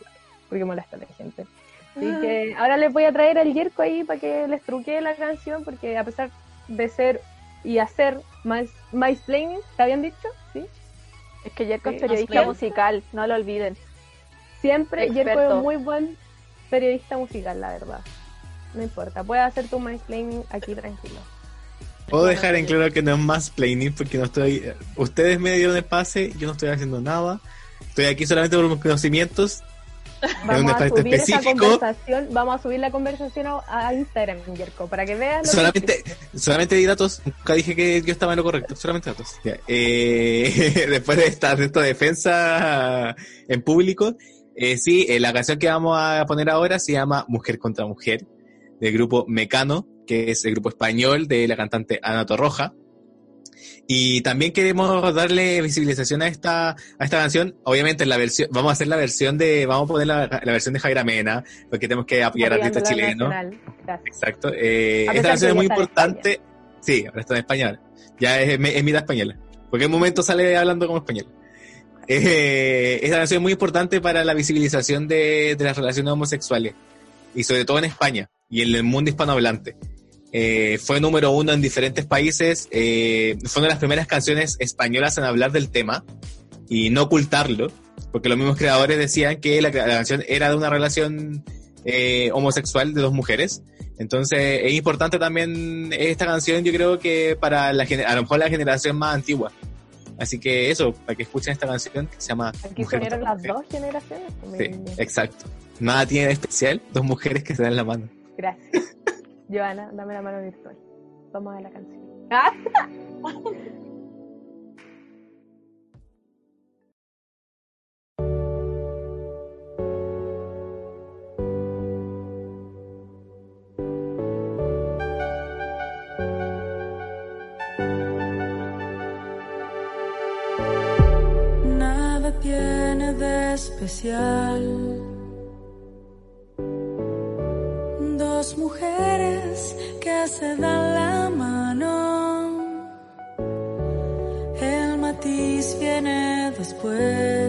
porque molesta a la gente. Así Ah. que ahora les voy a traer al Yerko ahí para que les truquee la canción, porque a pesar de ser y hacer más mansplaining, ¿te habían dicho? ¿Sí? Es que Yerko Sí, es periodista musical, no lo olviden. Siempre Experto. es muy buen periodista musical, la verdad. No importa, puedes hacer tu mansplaining aquí tranquilo. Puedo dejar en claro que no es más planning porque no estoy. Ustedes me dieron el pase, yo no estoy haciendo nada. Estoy aquí solamente por mis conocimientos. Vamos a espacio subir esa conversación, vamos a subir la conversación a, a Instagram, Yerko, para que veas que Solamente, solamente di datos. Nunca dije que yo estaba en lo correcto. Solamente datos. Ya, eh, después de esta, de esta defensa en público, eh, sí, eh, la canción que vamos a poner ahora se llama Mujer contra Mujer, del grupo Mecano, que es el grupo español de la cantante Ana Torroja. Y también queremos darle visibilización a esta, a esta canción. Obviamente la versión, vamos a hacer la versión de, vamos a poner la, la versión de Jaira Mena, porque tenemos que apoyar a artistas chilenos. Exacto. Eh, esta canción es muy importante. Sí, ahora está en español. Ya es, es mitad española. Porque en un momento sale hablando como español. Eh, esta canción es muy importante para la visibilización de, de las relaciones homosexuales. Y sobre todo en España y en el mundo hispanohablante. Eh, fue número uno en diferentes países. eh, fue una de las primeras canciones españolas en hablar del tema y no ocultarlo. Porque los mismos creadores decían que la, la canción era de una relación eh, homosexual de dos mujeres. Entonces es importante también esta canción, yo creo que para la a lo mejor la generación más antigua. Así que eso, para que escuchen esta canción que se llama Aquí se unieron las Mujer. dos generaciones. Sí, exacto. Nada tiene de especial, dos mujeres que se dan la mano. Gracias. Joana, dame la mano virtual. Vamos a la canción. Nada tiene de especial. Se dan la mano. El matiz viene después.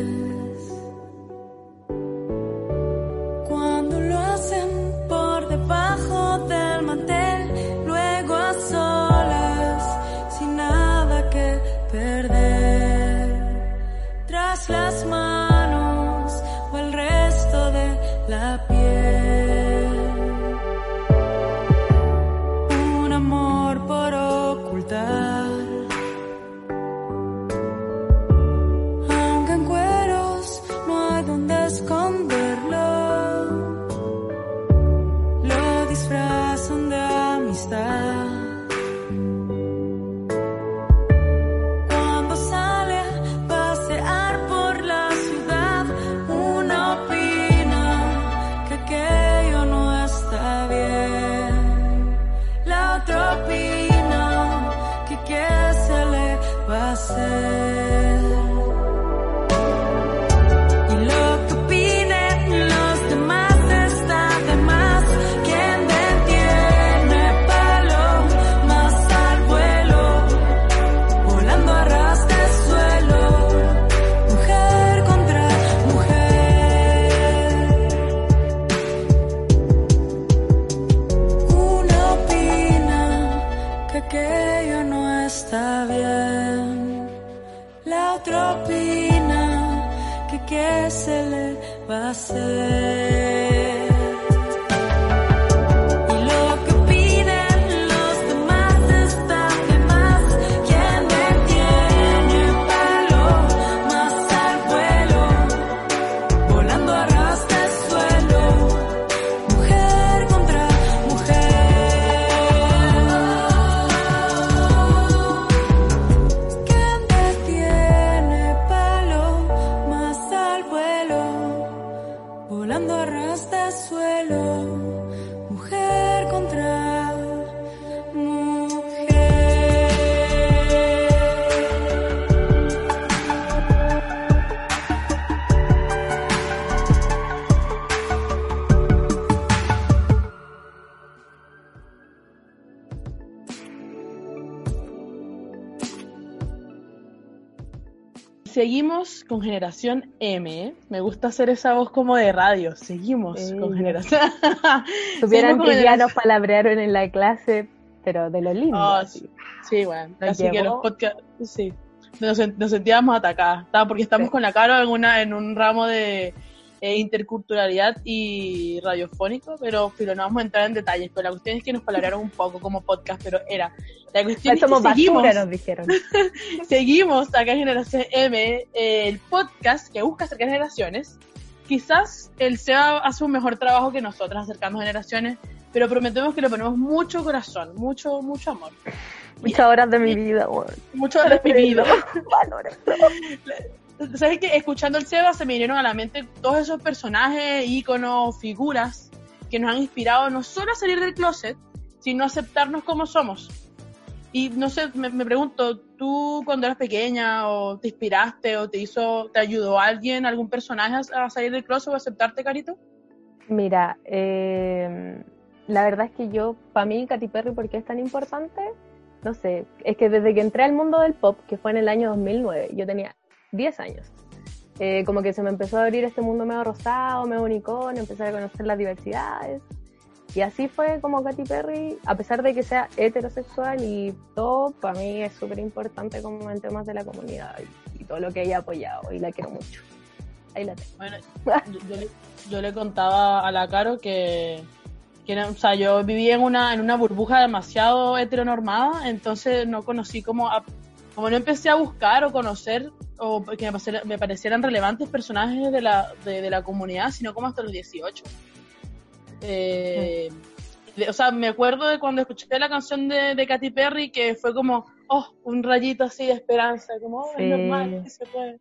Aquello no está bien, la otra opina que qué se le va a hacer. Seguimos con generación M. ¿eh? Me gusta hacer esa voz como de radio. Seguimos con generación. Supieran que ya nos palabrearon en la clase, pero de lo lindo. Así. sí, sí, bueno. Nos Así que los podcasts, sí. Nos, sen- nos sentíamos atacadas. Porque estamos Sí. con la cara en, una, en un ramo de eh, interculturalidad y radiofónico, pero, pero no vamos a entrar en detalles. Pero la cuestión es que nos palabrearon un poco como podcast, pero era. La cuestión es que Somos seguimos, basura, nos dijeron. seguimos acá en Generación M, eh, el podcast que busca acercar generaciones. Quizás el SEBA hace un mejor trabajo que nosotras acercando generaciones, pero prometemos que le ponemos mucho corazón, mucho, mucho amor. Muchas horas de mi vida, weón. Mucho de mi vida. Valores. ¿Sabes que Escuchando el SEBA se me vinieron a la mente todos esos personajes, íconos, figuras que nos han inspirado no solo a salir del closet, sino a aceptarnos como somos. Y no sé, me, pregunto, ¿tú cuando eras pequeña o te inspiraste o te hizo, te ayudó alguien, algún personaje a, a salir del closet o a aceptarte, Carito? Mira, eh, la verdad es que yo, para mí, Katy Perry, ¿por qué es tan importante? No sé, es que desde que entré al mundo del pop, que fue en el año 2009, yo tenía 10 años, eh, como que se me empezó a abrir este mundo medio rosado, medio unicornio, empecé a conocer las diversidades. Y así fue como Katy Perry, a pesar de que sea heterosexual y todo, para mí es súper importante como en temas de la comunidad y, todo lo que ella ha apoyado y la quiero mucho. Ahí la tengo. Bueno, yo, le, contaba a la Caro que, que o sea, yo vivía en una, en una burbuja demasiado heteronormada, entonces no conocí como, como no empecé a buscar o conocer o que me, me parecieran relevantes personajes de la, de, de la comunidad, sino como hasta los 18. Eh, de- o sea, me acuerdo de cuando escuché la canción de, de Katy Perry que fue como, oh, un rayito así de esperanza, como, oh, Sí. es normal, que se puede.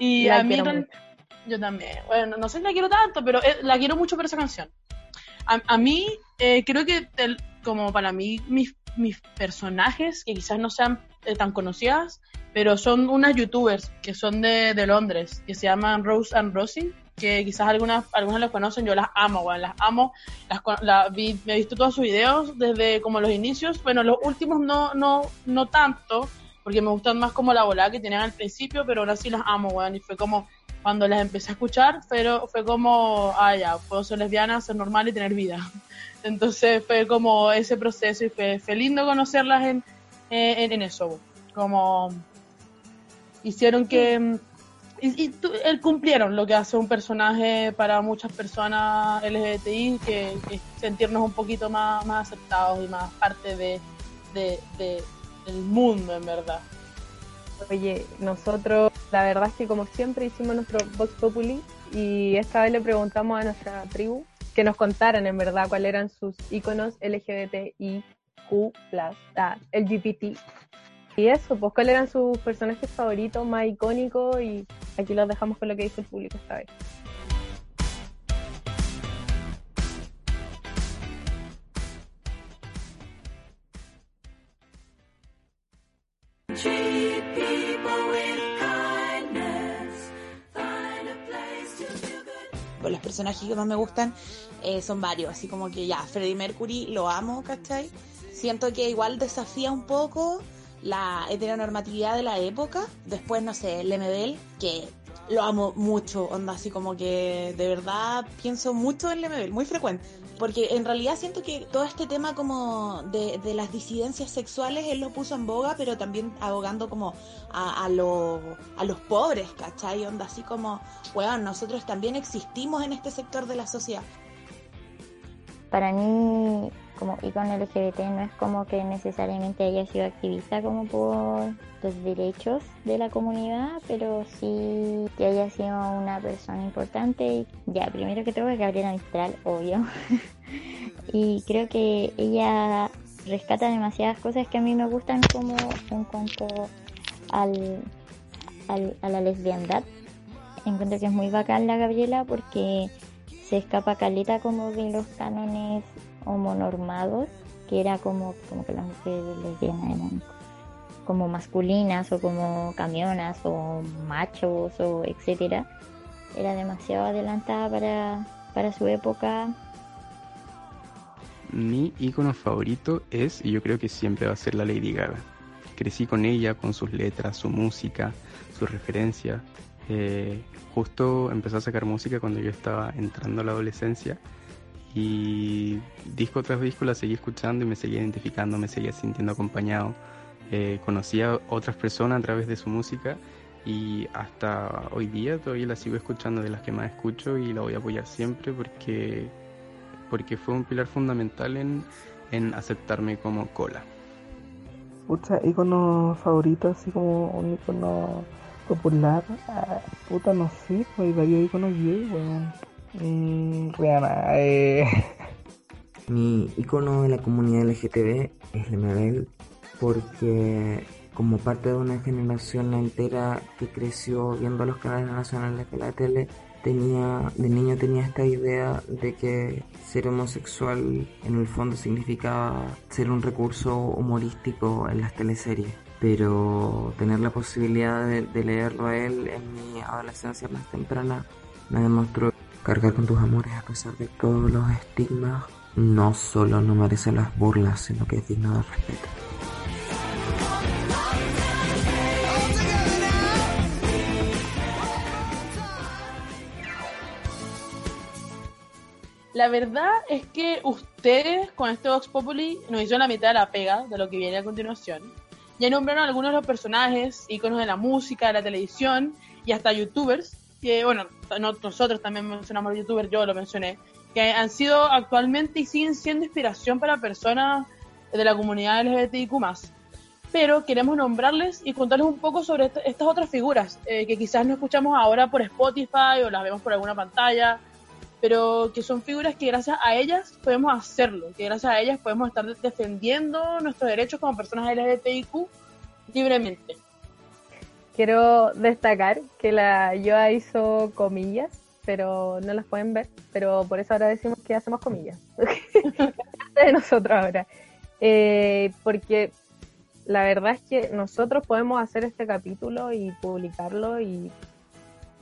Y La a mí mucho. yo también. Bueno, no sé si la quiero tanto, pero eh, la quiero mucho por esa canción. A, a mí, eh, creo que el- como para mí, mis, mis personajes, que quizás no sean eh, tan conocidas, pero son unas youtubers que son de, de Londres, que se llaman Rose and Rosie, que quizás algunas algunas las conocen, yo las amo, weón, las amo. Las, vi- me he visto todos sus videos desde como los inicios, bueno, los últimos no, no, no tanto, porque me gustan más como la volada que tenían al principio, pero ahora sí las amo, weón, y fue como cuando las empecé a escuchar, pero fue como, ah, ya, puedo ser lesbiana, ser normal y tener vida. Entonces fue como ese proceso y fue, fue lindo conocerlas en, en, en eso, como hicieron que... mm, Y, y tu- eh, cumplieron lo que hace un personaje para muchas personas LGBTI, que, que es sentirnos un poquito más, más aceptados y más parte de, de, de- del mundo, en verdad. Oye, nosotros, la verdad es que como siempre hicimos nuestro Vox Populi y esta vez le preguntamos a nuestra tribu que nos contaran en verdad cuáles eran sus iconos LGBTIQ+, ah, LGBT. Y eso, pues cuáles eran sus personajes favoritos más icónicos y aquí los dejamos con lo que dice el público esta vez. Personajes que más me gustan eh, son varios, así como que ya, Freddie Mercury lo amo, ¿cachai? Siento que igual desafía un poco la heteronormatividad de la época. Después, no sé, Lemebel, que lo amo mucho, onda, así como que de verdad pienso mucho en Lemebel, muy frecuente. Porque en realidad siento que todo este tema como de, las disidencias sexuales él lo puso en boga, pero también abogando como a, a, lo- a los pobres, ¿cachai? Onda así como, weón, nosotros también existimos en este sector de la sociedad. Para mí, como icono LGBT, no es como que necesariamente haya sido activista como por los derechos de la comunidad, pero sí que haya sido una persona importante. Ya, primero que todo es Gabriela Mistral, obvio. y creo que ella rescata demasiadas cosas que a mí me gustan como en cuanto al, al- a la lesbiandad. Encuentro que es muy bacán la Gabriela porque se escapa caleta como de los cánones homonormados, que era como, como que las mujeres eran como masculinas o como camionas o machos o etcétera. Era demasiado adelantada para, para su época. Mi icono favorito es, y yo creo que siempre va a ser la Lady Gaga. crecí con ella, con sus letras, su música, sus referencias. Eh, justo empezó a sacar música cuando yo estaba entrando a la adolescencia y disco tras disco la seguí escuchando y me seguía identificando, me seguía sintiendo acompañado. Eh, conocí a otras personas a través de su música y hasta hoy día todavía la sigo escuchando de las que más escucho y la voy a apoyar siempre porque, porque fue un pilar fundamental en, en aceptarme como cola. Pucha, icono favorito, así como un icono popular. Ah, puta, no sé, pues varios iconos gay, weón. Mm, Rihanna, eh. Mi icono de la comunidad LGTB es Lemebel porque como parte de una generación entera que creció viendo los canales nacionales de la tele, tenía, de niño tenía esta idea de que ser homosexual en el fondo significaba ser un recurso humorístico en las teleseries. Pero tener la posibilidad de, de leerlo a él en mi adolescencia más temprana me demostró cargar con tus amores a pesar de todos los estigmas no solo no merece las burlas, sino que es digno de respeto. La verdad es que ustedes con este Vox Populi nos hicieron la mitad de la pega de lo que viene a continuación. Ya nombraron algunos de los personajes, íconos de la música, de la televisión y hasta youtubers, que bueno, no- nosotros también mencionamos youtubers, yo lo mencioné, que han sido actualmente y siguen siendo inspiración para personas de la comunidad LGBTIQ+. Pero queremos nombrarles y contarles un poco sobre est- estas otras figuras eh, que quizás no escuchamos ahora por Spotify o las vemos por alguna pantalla, pero que son figuras que gracias a ellas podemos hacerlo, que gracias a ellas podemos estar defendiendo nuestros derechos como personas LGBTIQ libremente. Quiero destacar que la Yoa hizo comillas, pero no las pueden ver, pero por eso ahora decimos que hacemos comillas. de nosotros ahora. Eh, porque la verdad es que nosotros podemos hacer este capítulo y publicarlo y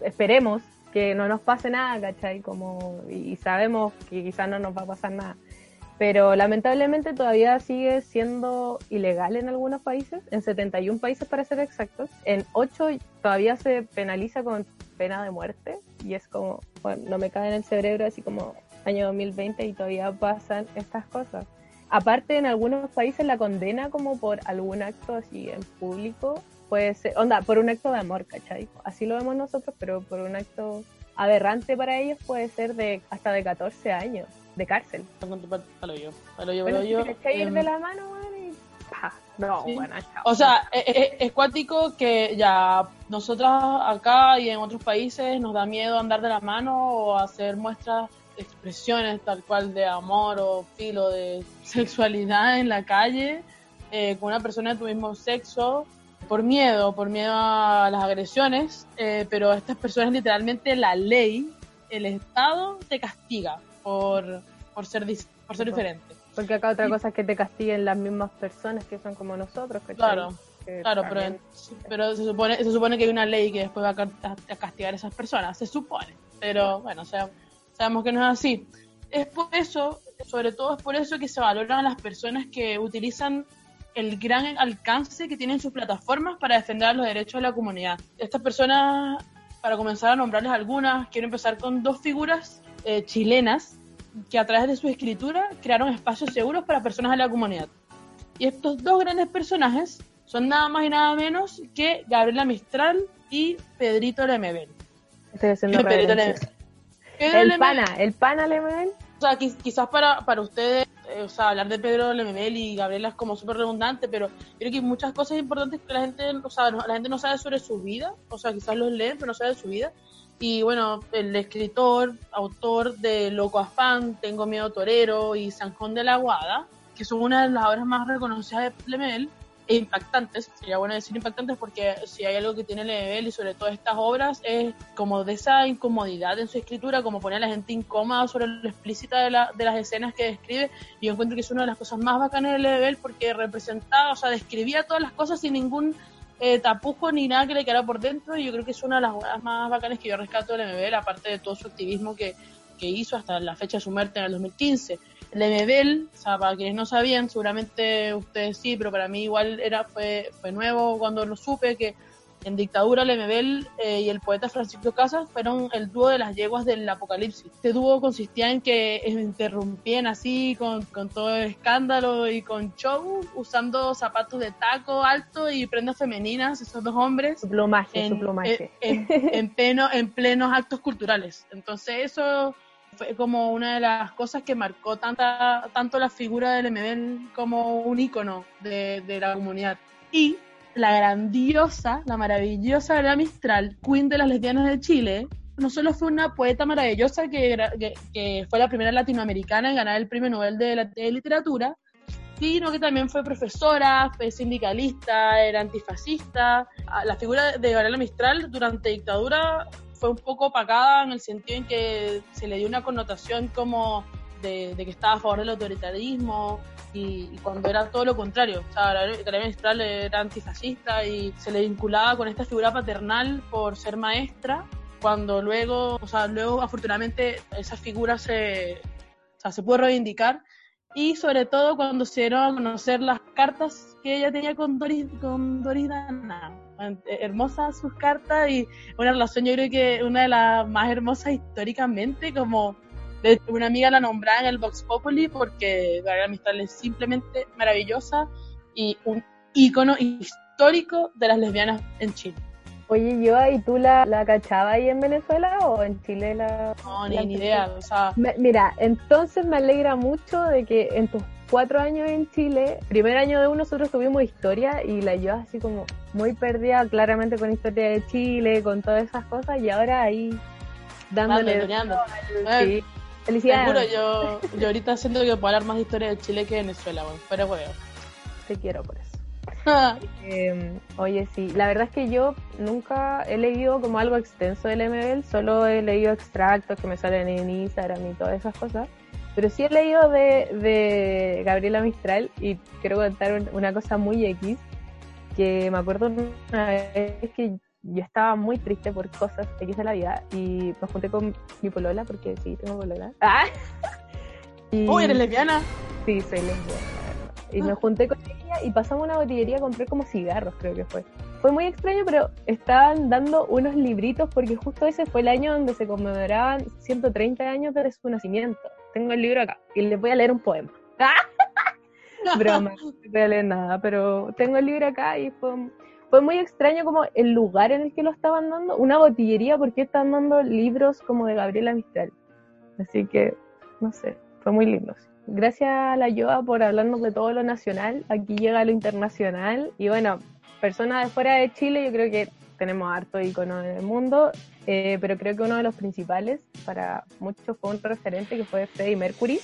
esperemos que no nos pase nada, ¿cachai? Como, y sabemos que quizás no nos va a pasar nada. Pero lamentablemente todavía sigue siendo ilegal en algunos países, en 71 países para ser exactos. En 8 todavía se penaliza con pena de muerte y es como, no me cae en el cerebro así como año 2020 y todavía pasan estas cosas. Aparte, en algunos países la condena como por algún acto así en público, puede ser, onda, por un acto de amor, ¿cachai? Así lo vemos nosotros, pero por un acto aberrante para ellos puede ser de hasta de 14 años de cárcel. Palo yo, palo yo, Bueno, palo si yo, te echáis ir de la mano, No, Sí. bueno, chao. O sea, e- e- es, cuático que ya nosotras acá y en otros países nos da miedo andar de la mano o hacer muestras, expresiones tal cual de amor o filo de sexualidad en la calle eh, con una persona de tu mismo sexo por miedo, por miedo a las agresiones, eh, pero estas personas literalmente la ley, el Estado te castiga por, por ser, dis- por ser diferente. Porque acá otra cosa es que te castiguen las mismas personas que son como nosotros, ¿cachai? Claro, Que claro, pero, también- pero se supone se supone que hay una ley que después va a castigar a esas personas, se supone. Pero bueno, o sea, sabemos que no es así. Es por eso, sobre todo es por eso que se valoran a las personas que utilizan el gran alcance que tienen sus plataformas para defender los derechos de la comunidad. Estas personas, para comenzar a nombrarles algunas, quiero empezar con dos figuras eh, chilenas que a través de su escritura crearon espacios seguros para personas de la comunidad. Y estos dos grandes personajes son nada más y nada menos que Gabriela Mistral y Pedrito Lemebel. Estoy haciendo Pedrito. Lemebel. Pedro El Lemebel- pana, el pana Lemebel. O sea, quiz- quizás para, para ustedes, eh, o sea, hablar de Pedro Lemebel y Gabriela es como súper redundante, pero creo que hay muchas cosas importantes que la gente, o sea, no- la gente no sabe sobre su vida, o sea, quizás los leen, pero no sabe de su vida. Y bueno, el escritor, autor de Loco Afán, Tengo Miedo Torero y Sanjón de la Guada, que son una de las obras más reconocidas de Lemebel, e impactantes, sería bueno decir impactantes porque si hay algo que tiene Lemebel y sobre todo estas obras es como de esa incomodidad en su escritura, como poner a la gente incómoda sobre lo explícita de, la- de las escenas que describe y yo encuentro que es una de las cosas más bacanas de Lemebel porque representaba, o sea, describía todas las cosas sin ningún eh, tapujo ni nada que le quedara por dentro y yo creo que es una de las obras más bacanas que yo rescato de Lemebel, aparte de todo su activismo que que hizo hasta la fecha de su muerte en el 2015. El MBL, o sea, para quienes no sabían, seguramente ustedes sí, pero para mí igual era fue, fue nuevo cuando lo supe, que en dictadura Lemebel eh, y el poeta Francisco Casas fueron el dúo de las yeguas del apocalipsis. Este dúo consistía en que interrumpían así con, con todo el escándalo y con show, usando zapatos de taco alto y prendas femeninas, esos dos hombres. Su plumaje, en, su plumaje. En, en, pleno, en plenos actos culturales. Entonces eso fue como una de las cosas que marcó tanta, tanto la figura del MBL como un ícono de, de la comunidad. Y la grandiosa, la maravillosa Gabriela Mistral, Queen de las lesbianas de Chile, no solo fue una poeta maravillosa que, que, fue la primera latinoamericana en ganar el premio Nobel de, de literatura, sino que también fue profesora, fue sindicalista, era antifascista. La figura de Gabriela Mistral durante dictadura fue un poco opacada en el sentido en que se le dio una connotación como de, que estaba a favor del autoritarismo, y, cuando era todo lo contrario. O sea, la Academia Mistral era antifascista y se le vinculaba con esta figura paternal por ser maestra, cuando luego, o sea, luego afortunadamente esa figura se, o sea, se pudo reivindicar y sobre todo cuando se dieron a conocer las cartas que ella tenía con Doris, con Doris Dana. Hermosas sus cartas y una relación yo creo que una de las más hermosas históricamente, como de una amiga la nombraba en el Vox Populi porque Gabriela Mistral es simplemente maravillosa y un ícono histórico de las lesbianas en Chile. Oye, yo, ¿y tú la, la cachabas ahí en Venezuela o en Chile la.? No, la ni, ni idea, o sea. Me, mira, entonces me alegra mucho de que en tus cuatro años en Chile, primer año de uno, nosotros tuvimos historia y la yo así como muy perdida, claramente con historia de Chile, con todas esas cosas, y ahora ahí dándole. Al, sí. Felicidades. Te juro, yo, yo ahorita siento que puedo hablar más de historia de Chile que de Venezuela, bueno, pero bueno. Te quiero por eso. eh, oye, sí, la verdad es que yo nunca he leído como algo extenso del MBL, solo he leído extractos que me salen en Instagram y todas esas cosas. Pero sí he leído de, de Gabriela Mistral y quiero contar una cosa muy X, que me acuerdo una vez que yo estaba muy triste por cosas X de la vida y me junté con mi polola, porque sí, tengo polola. ¡Ah! Y... ¡Oh, eres lesbiana! Sí, soy lesbiana. Y me junté con ella y pasamos a una botillería a comprar como cigarros, creo que fue. Fue muy extraño, pero estaban dando unos libritos porque justo ese fue el año donde se conmemoraban 130 años de su nacimiento. Tengo el libro acá y les voy a leer un poema. Broma, no voy a leer nada, pero tengo el libro acá y fue, fue muy extraño como el lugar en el que lo estaban dando, una botillería, porque están dando libros como de Gabriela Mistral. Así que, no sé, fue muy lindo. Gracias a la Yoa por hablarnos de todo lo nacional, aquí llega lo internacional y bueno, personas de fuera de Chile, yo creo que tenemos harto icono en el mundo, eh, pero creo que uno de los principales para muchos fue un referente que fue Freddie Mercury,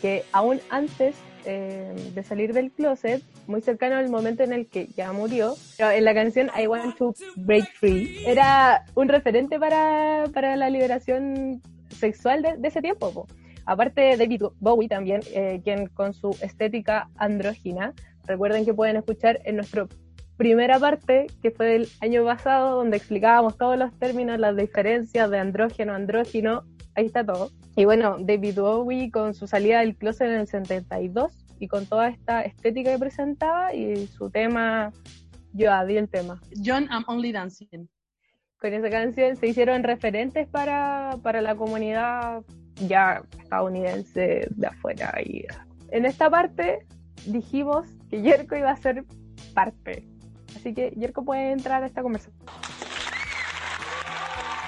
que aún antes eh, de salir del closet, muy cercano al momento en el que ya murió, en la canción I Want to Break Free, era un referente para, para la liberación sexual de, de ese tiempo. Po. Aparte de David Bowie también, eh, quien con su estética andrógina, recuerden que pueden escuchar en nuestra primera parte, que fue del año pasado, donde explicábamos todos los términos, las diferencias de andrógeno, andrógino, ahí está todo. Y bueno, David Bowie con su salida del closet en el 72 y con toda esta estética que presentaba y su tema, yo di el tema. John, I'm Only Dancing. Con esa canción se hicieron referentes para, para la comunidad ya estadounidense de afuera. Y en esta parte dijimos que Yerko iba a ser parte. Así que Yerko puede entrar a esta conversación.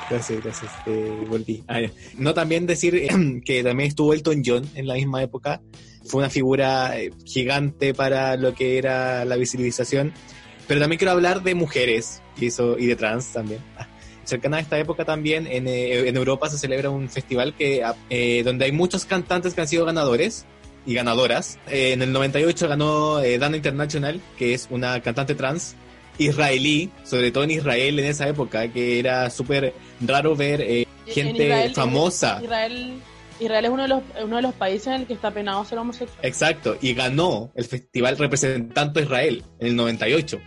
Gracias, gracias. Eh, volví. Ah, no también decir eh, que también estuvo Elton John en la misma época. Fue una figura eh, gigante para lo que era la visibilización. Pero también quiero hablar de mujeres y, y de trans también. Cercana a esta época también en, eh, en Europa se celebra un festival que, eh, donde hay muchos cantantes que han sido ganadores y ganadoras. Eh, en el 98 ganó Dana International, que es una cantante trans israelí, sobre todo en Israel en esa época, que era súper raro ver eh, gente Israel, famosa. Israel, Israel es uno de, los, uno de los países en el que está penado ser homosexual. Exacto, y ganó el festival representando a Israel en el 98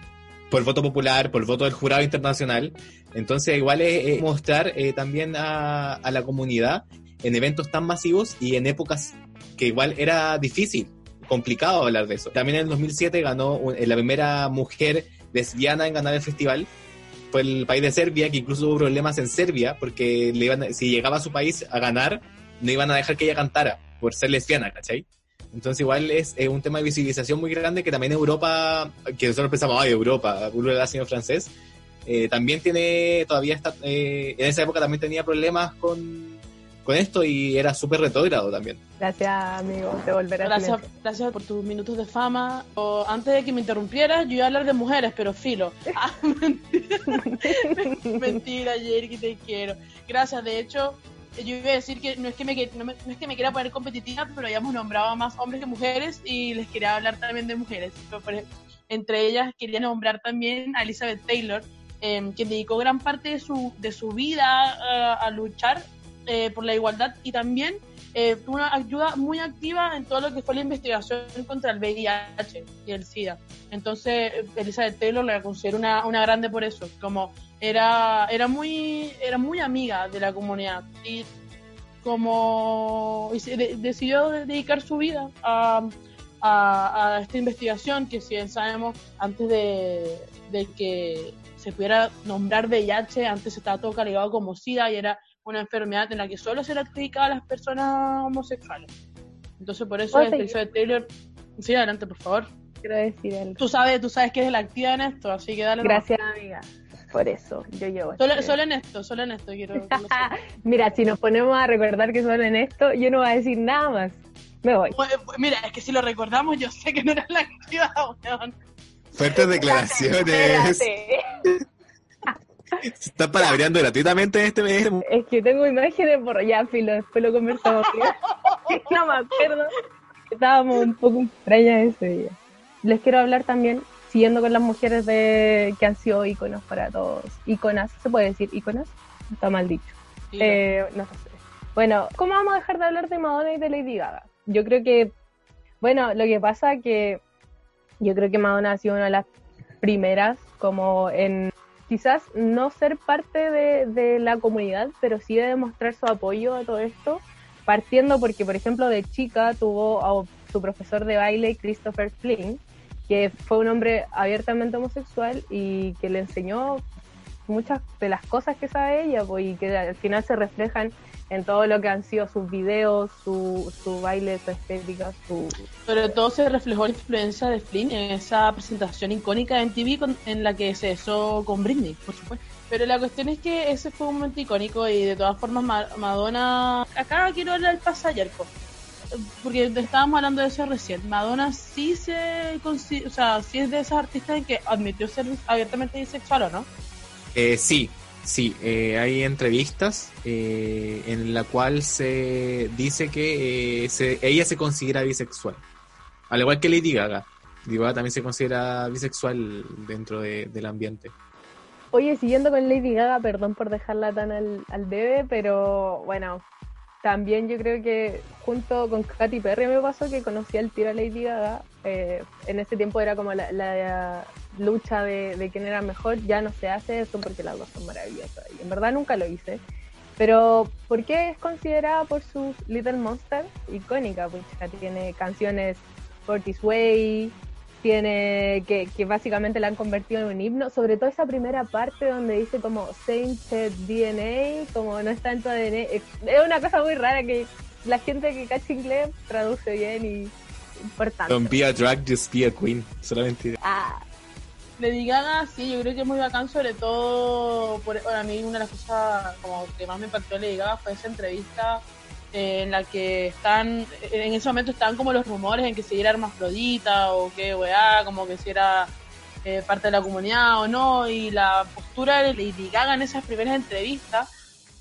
por voto popular, por voto del jurado internacional. Entonces, igual es, es mostrar eh, también a, a, la comunidad en eventos tan masivos y en épocas que igual era difícil, complicado hablar de eso. También en el 2007 ganó un- la primera mujer lesbiana en ganar el festival. Fue el país de Serbia, que incluso hubo problemas en Serbia, porque le iban, a- si llegaba a su país a ganar, no iban a dejar que ella cantara por ser lesbiana, ¿cachai? Entonces igual es eh, un tema de visibilización muy grande que también Europa, que nosotros pensamos, ay, Europa, Google era sido francés, eh, también tiene, todavía está, eh, en esa época también tenía problemas con, con esto y era súper retrógrado también. Gracias, amigo, te volveré a Gracias, gracias por tus minutos de fama. O, antes de que me interrumpieras, yo iba a hablar de mujeres, pero filo. Ah, mentira, mentira Jerry, te quiero. Gracias, de hecho, yo iba a decir que no es que me, que- no me- no es que me quiera poner competitiva, pero habíamos nombrado a más hombres que mujeres y les quería hablar también de mujeres. Pero, por ejemplo, entre ellas quería nombrar también a Elizabeth Taylor, eh, quien dedicó gran parte de su, de su vida eh, a luchar eh, por la igualdad y también eh, una ayuda muy activa en todo lo que fue la investigación contra el VIH y el SIDA. Entonces, Elizabeth Taylor la considero una, una grande por eso, como era, era, muy, era muy amiga de la comunidad y como y se de- decidió dedicar su vida a, a, a esta investigación que si bien sabemos antes de, de que se pudiera nombrar VIH, antes estaba todo catalogado como SIDA y era una enfermedad en la que solo se le adjudicaba a las personas homosexuales. Entonces por eso ¿Puedo seguir? Elizabeth Taylor, sí, adelante por favor. Quiero decir algo. Tú sabes, tú sabes que eres la activa en esto, así que dale. Gracias, amiga. Por eso, yo llevo. Solo, este- solo en esto, solo en esto quiero. Mira, si nos ponemos a recordar que solo en esto, yo no voy a decir nada más. Me voy. Pues, pues, Mira, es que si lo recordamos, yo sé que no eras la activa, weón. Fuertes declaraciones. Espérate. Se está palabreando gratuitamente en este mes. Es que tengo imágenes por ya, filo, después lo conversamos. no me acuerdo. Estábamos un poco extrañas ese día. Les quiero hablar también, siguiendo con las mujeres de que han sido íconos para todos. Íconas, ¿se puede decir íconas? Está mal dicho. Eh, no sé. Bueno, ¿cómo vamos a dejar de hablar de Madonna y de Lady Gaga? Yo creo que, bueno, lo que pasa que yo creo que Madonna ha sido una de las primeras como en quizás no ser parte de, la comunidad, pero sí de demostrar su apoyo a todo esto, partiendo porque, por ejemplo, de chica tuvo a su profesor de baile, Christopher Flynn, que fue un hombre abiertamente homosexual y que le enseñó muchas de las cosas que sabe ella pues, y que al final se reflejan en todo lo que han sido sus videos, su, su baile, su estética, su... Sobre todo se reflejó la influencia de Flynn en esa presentación icónica en TV con- en la que se besó con Britney, por supuesto. Pero la cuestión es que ese fue un momento icónico y de todas formas Ma- Madonna... Acá quiero hablar del pasayer, po, porque estábamos hablando de eso recién. Madonna sí se consi- o sea, sí es de esas artistas en que admitió ser abiertamente bisexual, ¿o no? Eh, sí, sí, eh, hay entrevistas eh, en la cual se dice que eh, se- ella se considera bisexual, al igual que Lady Gaga. Lady Gaga también se considera bisexual dentro de- del ambiente. Oye, siguiendo con Lady Gaga, perdón por dejarla tan al, al debe, pero bueno, también yo creo que junto con Katy Perry me pasó que conocí al tiro a Lady Gaga. eh, en ese tiempo era como la lucha de, de quién era mejor. Ya no se hace eso porque las dos son maravillosas. Y en verdad nunca lo hice. Pero, ¿por qué es considerada por sus Little Monsters icónica? Pues ya tiene canciones Fortis Way, tiene que, que básicamente la han convertido en un himno, sobre todo esa primera parte donde dice como Sainted DNA, como no está en tu ADN, es una cosa muy rara que la gente que cacha inglés traduce bien y importante. Don't be a drag, just be a queen. Solamente. Ah, Lady Gaga, sí, yo creo que es muy bacán, sobre todo, por, a mí una de las cosas como que más me impactó Lady Gaga fue esa entrevista en la que están, en ese momento estaban como los rumores en que si era hermafrodita o que weá, como que si era eh, parte de la comunidad o no, y la postura de Lady Gaga en esas primeras entrevistas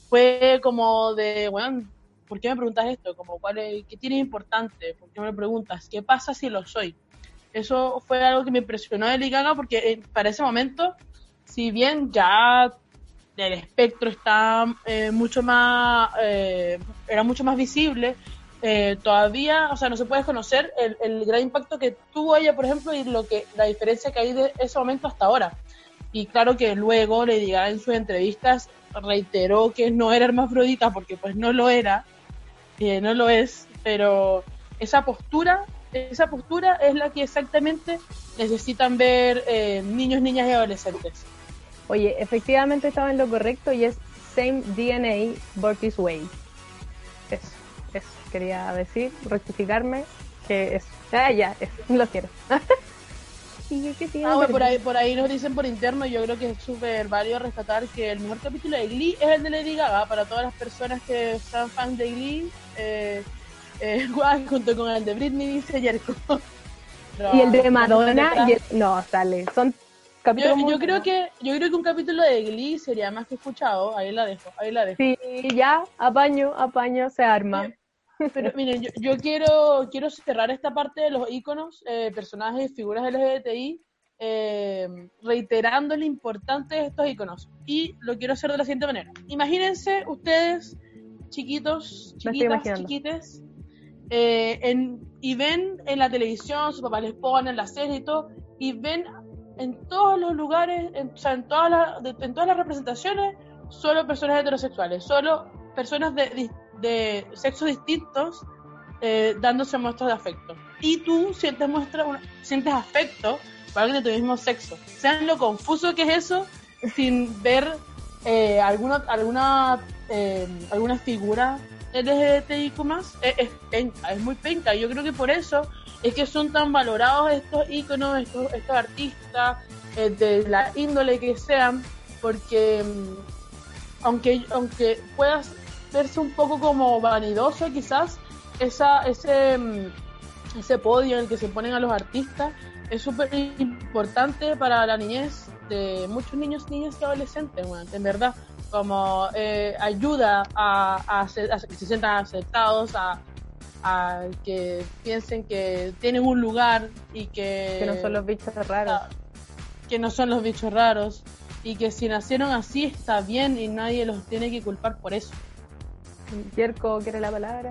fue como de, bueno, ¿por qué me preguntas esto? Como, ¿cuál es- ¿Qué tienes importante? ¿Por qué me preguntas? ¿Qué pasa si lo soy? Eso fue algo que me impresionó de Lady porque eh, para ese momento, si bien ya el espectro está eh, mucho más, eh, era mucho más visible, eh, todavía, o sea, no se puede conocer el, el gran impacto que tuvo ella, por ejemplo, y lo que la diferencia que hay de ese momento hasta ahora. Y claro que luego Gaga en sus entrevistas reiteró que no era hermafrodita porque pues no lo era, eh, no lo es, pero esa postura, esa postura es la que exactamente necesitan ver eh, niños, niñas y adolescentes. Oye, efectivamente estaba en lo correcto y es Same DNA, Born This Way. Eso, eso quería decir, rectificarme, que es. Ah, ya, eso, lo quiero. Sigue, que siga, Ah, bueno, por ahí, por ahí nos dicen por interno, yo creo que es súper válido rescatar que el mejor capítulo de Glee es el de Lady Gaga, para todas las personas que son fans de Glee, eh, eh, guau, junto con el de Britney, dice Jerko. Y el de Madonna, y el- no, sale. Son Yo, capítulos yo creo que yo creo que un capítulo de Glee sería más que escuchado, ahí la dejo, ahí la dejo. Sí, ya, apaño, apaño, se arma. Pero miren, yo, yo quiero, quiero cerrar esta parte de los iconos, personajes, figuras LGBTI, eh, reiterando lo importante de estos iconos. Y lo quiero hacer de la siguiente manera. Imagínense ustedes, chiquitos, chiquitas, chiquites, eh, en, y ven en la televisión, su papá les pone en la serie y todo, y ven en todos los lugares, en, o sea, en todas las, en todas las representaciones, solo personas heterosexuales, solo personas de, de sexos distintos eh, dándose muestras de afecto. Y tú sientes muestra, sientes afecto para alguien de tu mismo sexo. Sean lo confuso que es eso, sin ver eh, alguna alguna eh, alguna figura LGBTIQ más, es, es penca, es muy penca. Yo creo que por eso es que son tan valorados estos íconos, estos, estos artistas, eh, de la índole que sean, porque mm, aunque, aunque puedas verse un poco como vanidoso quizás, esa, ese, mm, ese podio en el que se ponen a los artistas es súper importante para la niñez de muchos niños, niñas y adolescentes, weón, en verdad, como eh, ayuda a, a, hacer- a que se sientan aceptados, a, a que piensen que tienen un lugar y que... Que no son los bichos raros. Que no son los bichos raros y que si nacieron así está bien y nadie los tiene que culpar por eso. Yerko quiere la palabra.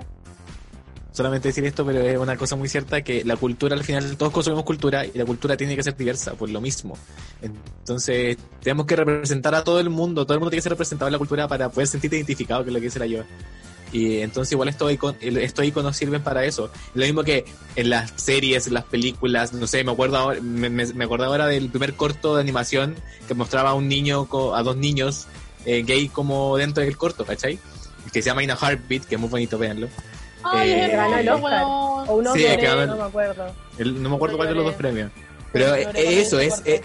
Solamente decir esto, pero es una cosa muy cierta que la cultura al final todos consumimos cultura y la cultura tiene que ser diversa por lo mismo. Entonces tenemos que representar a todo el mundo, todo el mundo tiene que ser representado en la cultura para poder sentirte identificado, que es lo que dice la yo. Y entonces igual estos iconos, estos iconos sirven para eso. Lo mismo que en las series, en las películas, no sé, me acuerdo ahora, me, acordé ahora del primer corto de animación que mostraba a un niño, a dos niños eh, gay como dentro del corto, ¿cachai? Que se llama In a Heartbeat, que es muy bonito, véanlo. Ay, Eh, Ganó el Oscar. O un Sí, el- no me acuerdo. El- no me acuerdo No cuál de los dos premios. Pero No eh, eso es, eh,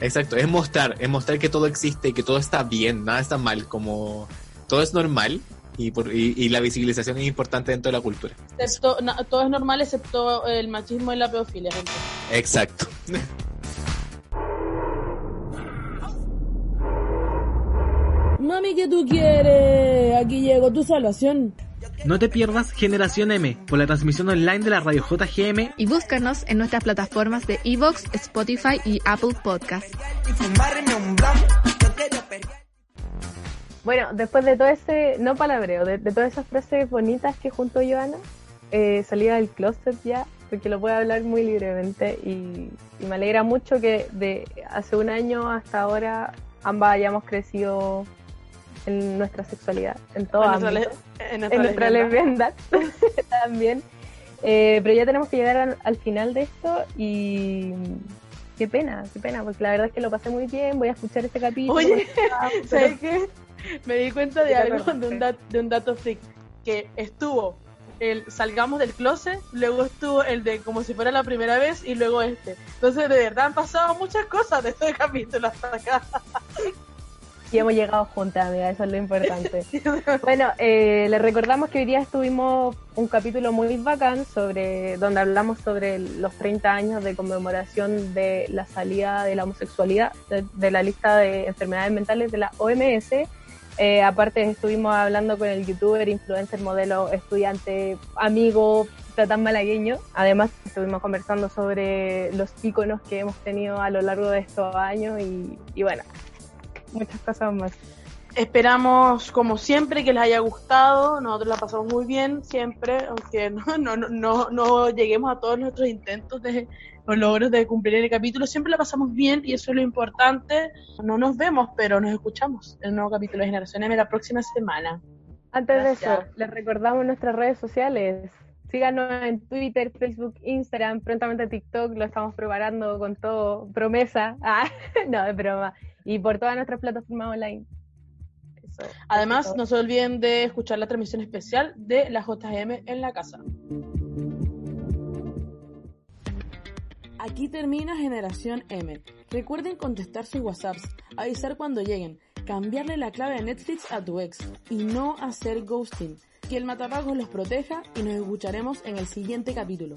exacto, es mostrar, es mostrar que todo existe y que todo está bien, nada está mal, como todo es normal y, por, y, y la visibilización es importante dentro de la cultura. Excepto, na- todo es normal excepto el machismo y la pedofilia, gente. Exacto. Mami, ¿qué tú quieres? Aquí llegó tu salvación. No te pierdas Generación M por la transmisión online de la radio JGM Y búscanos en nuestras plataformas de Evox, Spotify y Apple Podcast. Bueno, después de todo ese, no palabreo, de, de todas esas frases bonitas que juntó Joana, eh, salía del closet ya, porque lo puede hablar muy libremente y, y me alegra mucho que de hace un año hasta ahora ambas hayamos crecido en nuestra sexualidad, en todo En nuestra ámbito, le- en en nuestra nuestra lesbiandad. lesbiandad también. Eh, pero ya tenemos que llegar al, al final de esto y qué pena, qué pena, porque la verdad es que lo pasé muy bien, voy a escuchar este capítulo. Oye, pero- ¿sabes qué? Me di cuenta de ¿Qué te algo, de un, dat- de un dato freak, que estuvo el salgamos del closet, luego estuvo el de como si fuera la primera vez y luego este. Entonces, de verdad han pasado muchas cosas de este capítulo hasta acá. Y hemos llegado juntas, amiga, eso es lo importante. bueno, eh, les recordamos que hoy día estuvimos un capítulo muy bacán sobre donde hablamos sobre los 30 años de conmemoración de la salida de la homosexualidad de, de la lista de enfermedades mentales de la OMS. Eh, aparte estuvimos hablando con el youtuber, influencer, modelo, estudiante, amigo, tan malagueño. Además estuvimos conversando sobre los íconos que hemos tenido a lo largo de estos años y, y bueno, muchas cosas más. Esperamos, como siempre, que les haya gustado. Nosotros la pasamos muy bien siempre, aunque no, no, no, no, no lleguemos a todos nuestros intentos de los logros de cumplir el capítulo. Siempre la pasamos bien y eso es lo importante. No nos vemos, pero nos escuchamos en el nuevo capítulo de Generación M la próxima semana. Antes de eso, les recordamos nuestras redes sociales. Síganos en Twitter, Facebook, Instagram, prontamente TikTok, lo estamos preparando con todo, promesa. Ah, no, es broma. Y por todas nuestras plataformas online. Eso. Además, Eso. no se olviden de escuchar la transmisión especial de la JM en la casa. Aquí termina Generación M. Recuerden contestar sus WhatsApps, avisar cuando lleguen, cambiarle la clave de Netflix a tu ex y no hacer ghosting. Que el matapagos los proteja y nos escucharemos en el siguiente capítulo.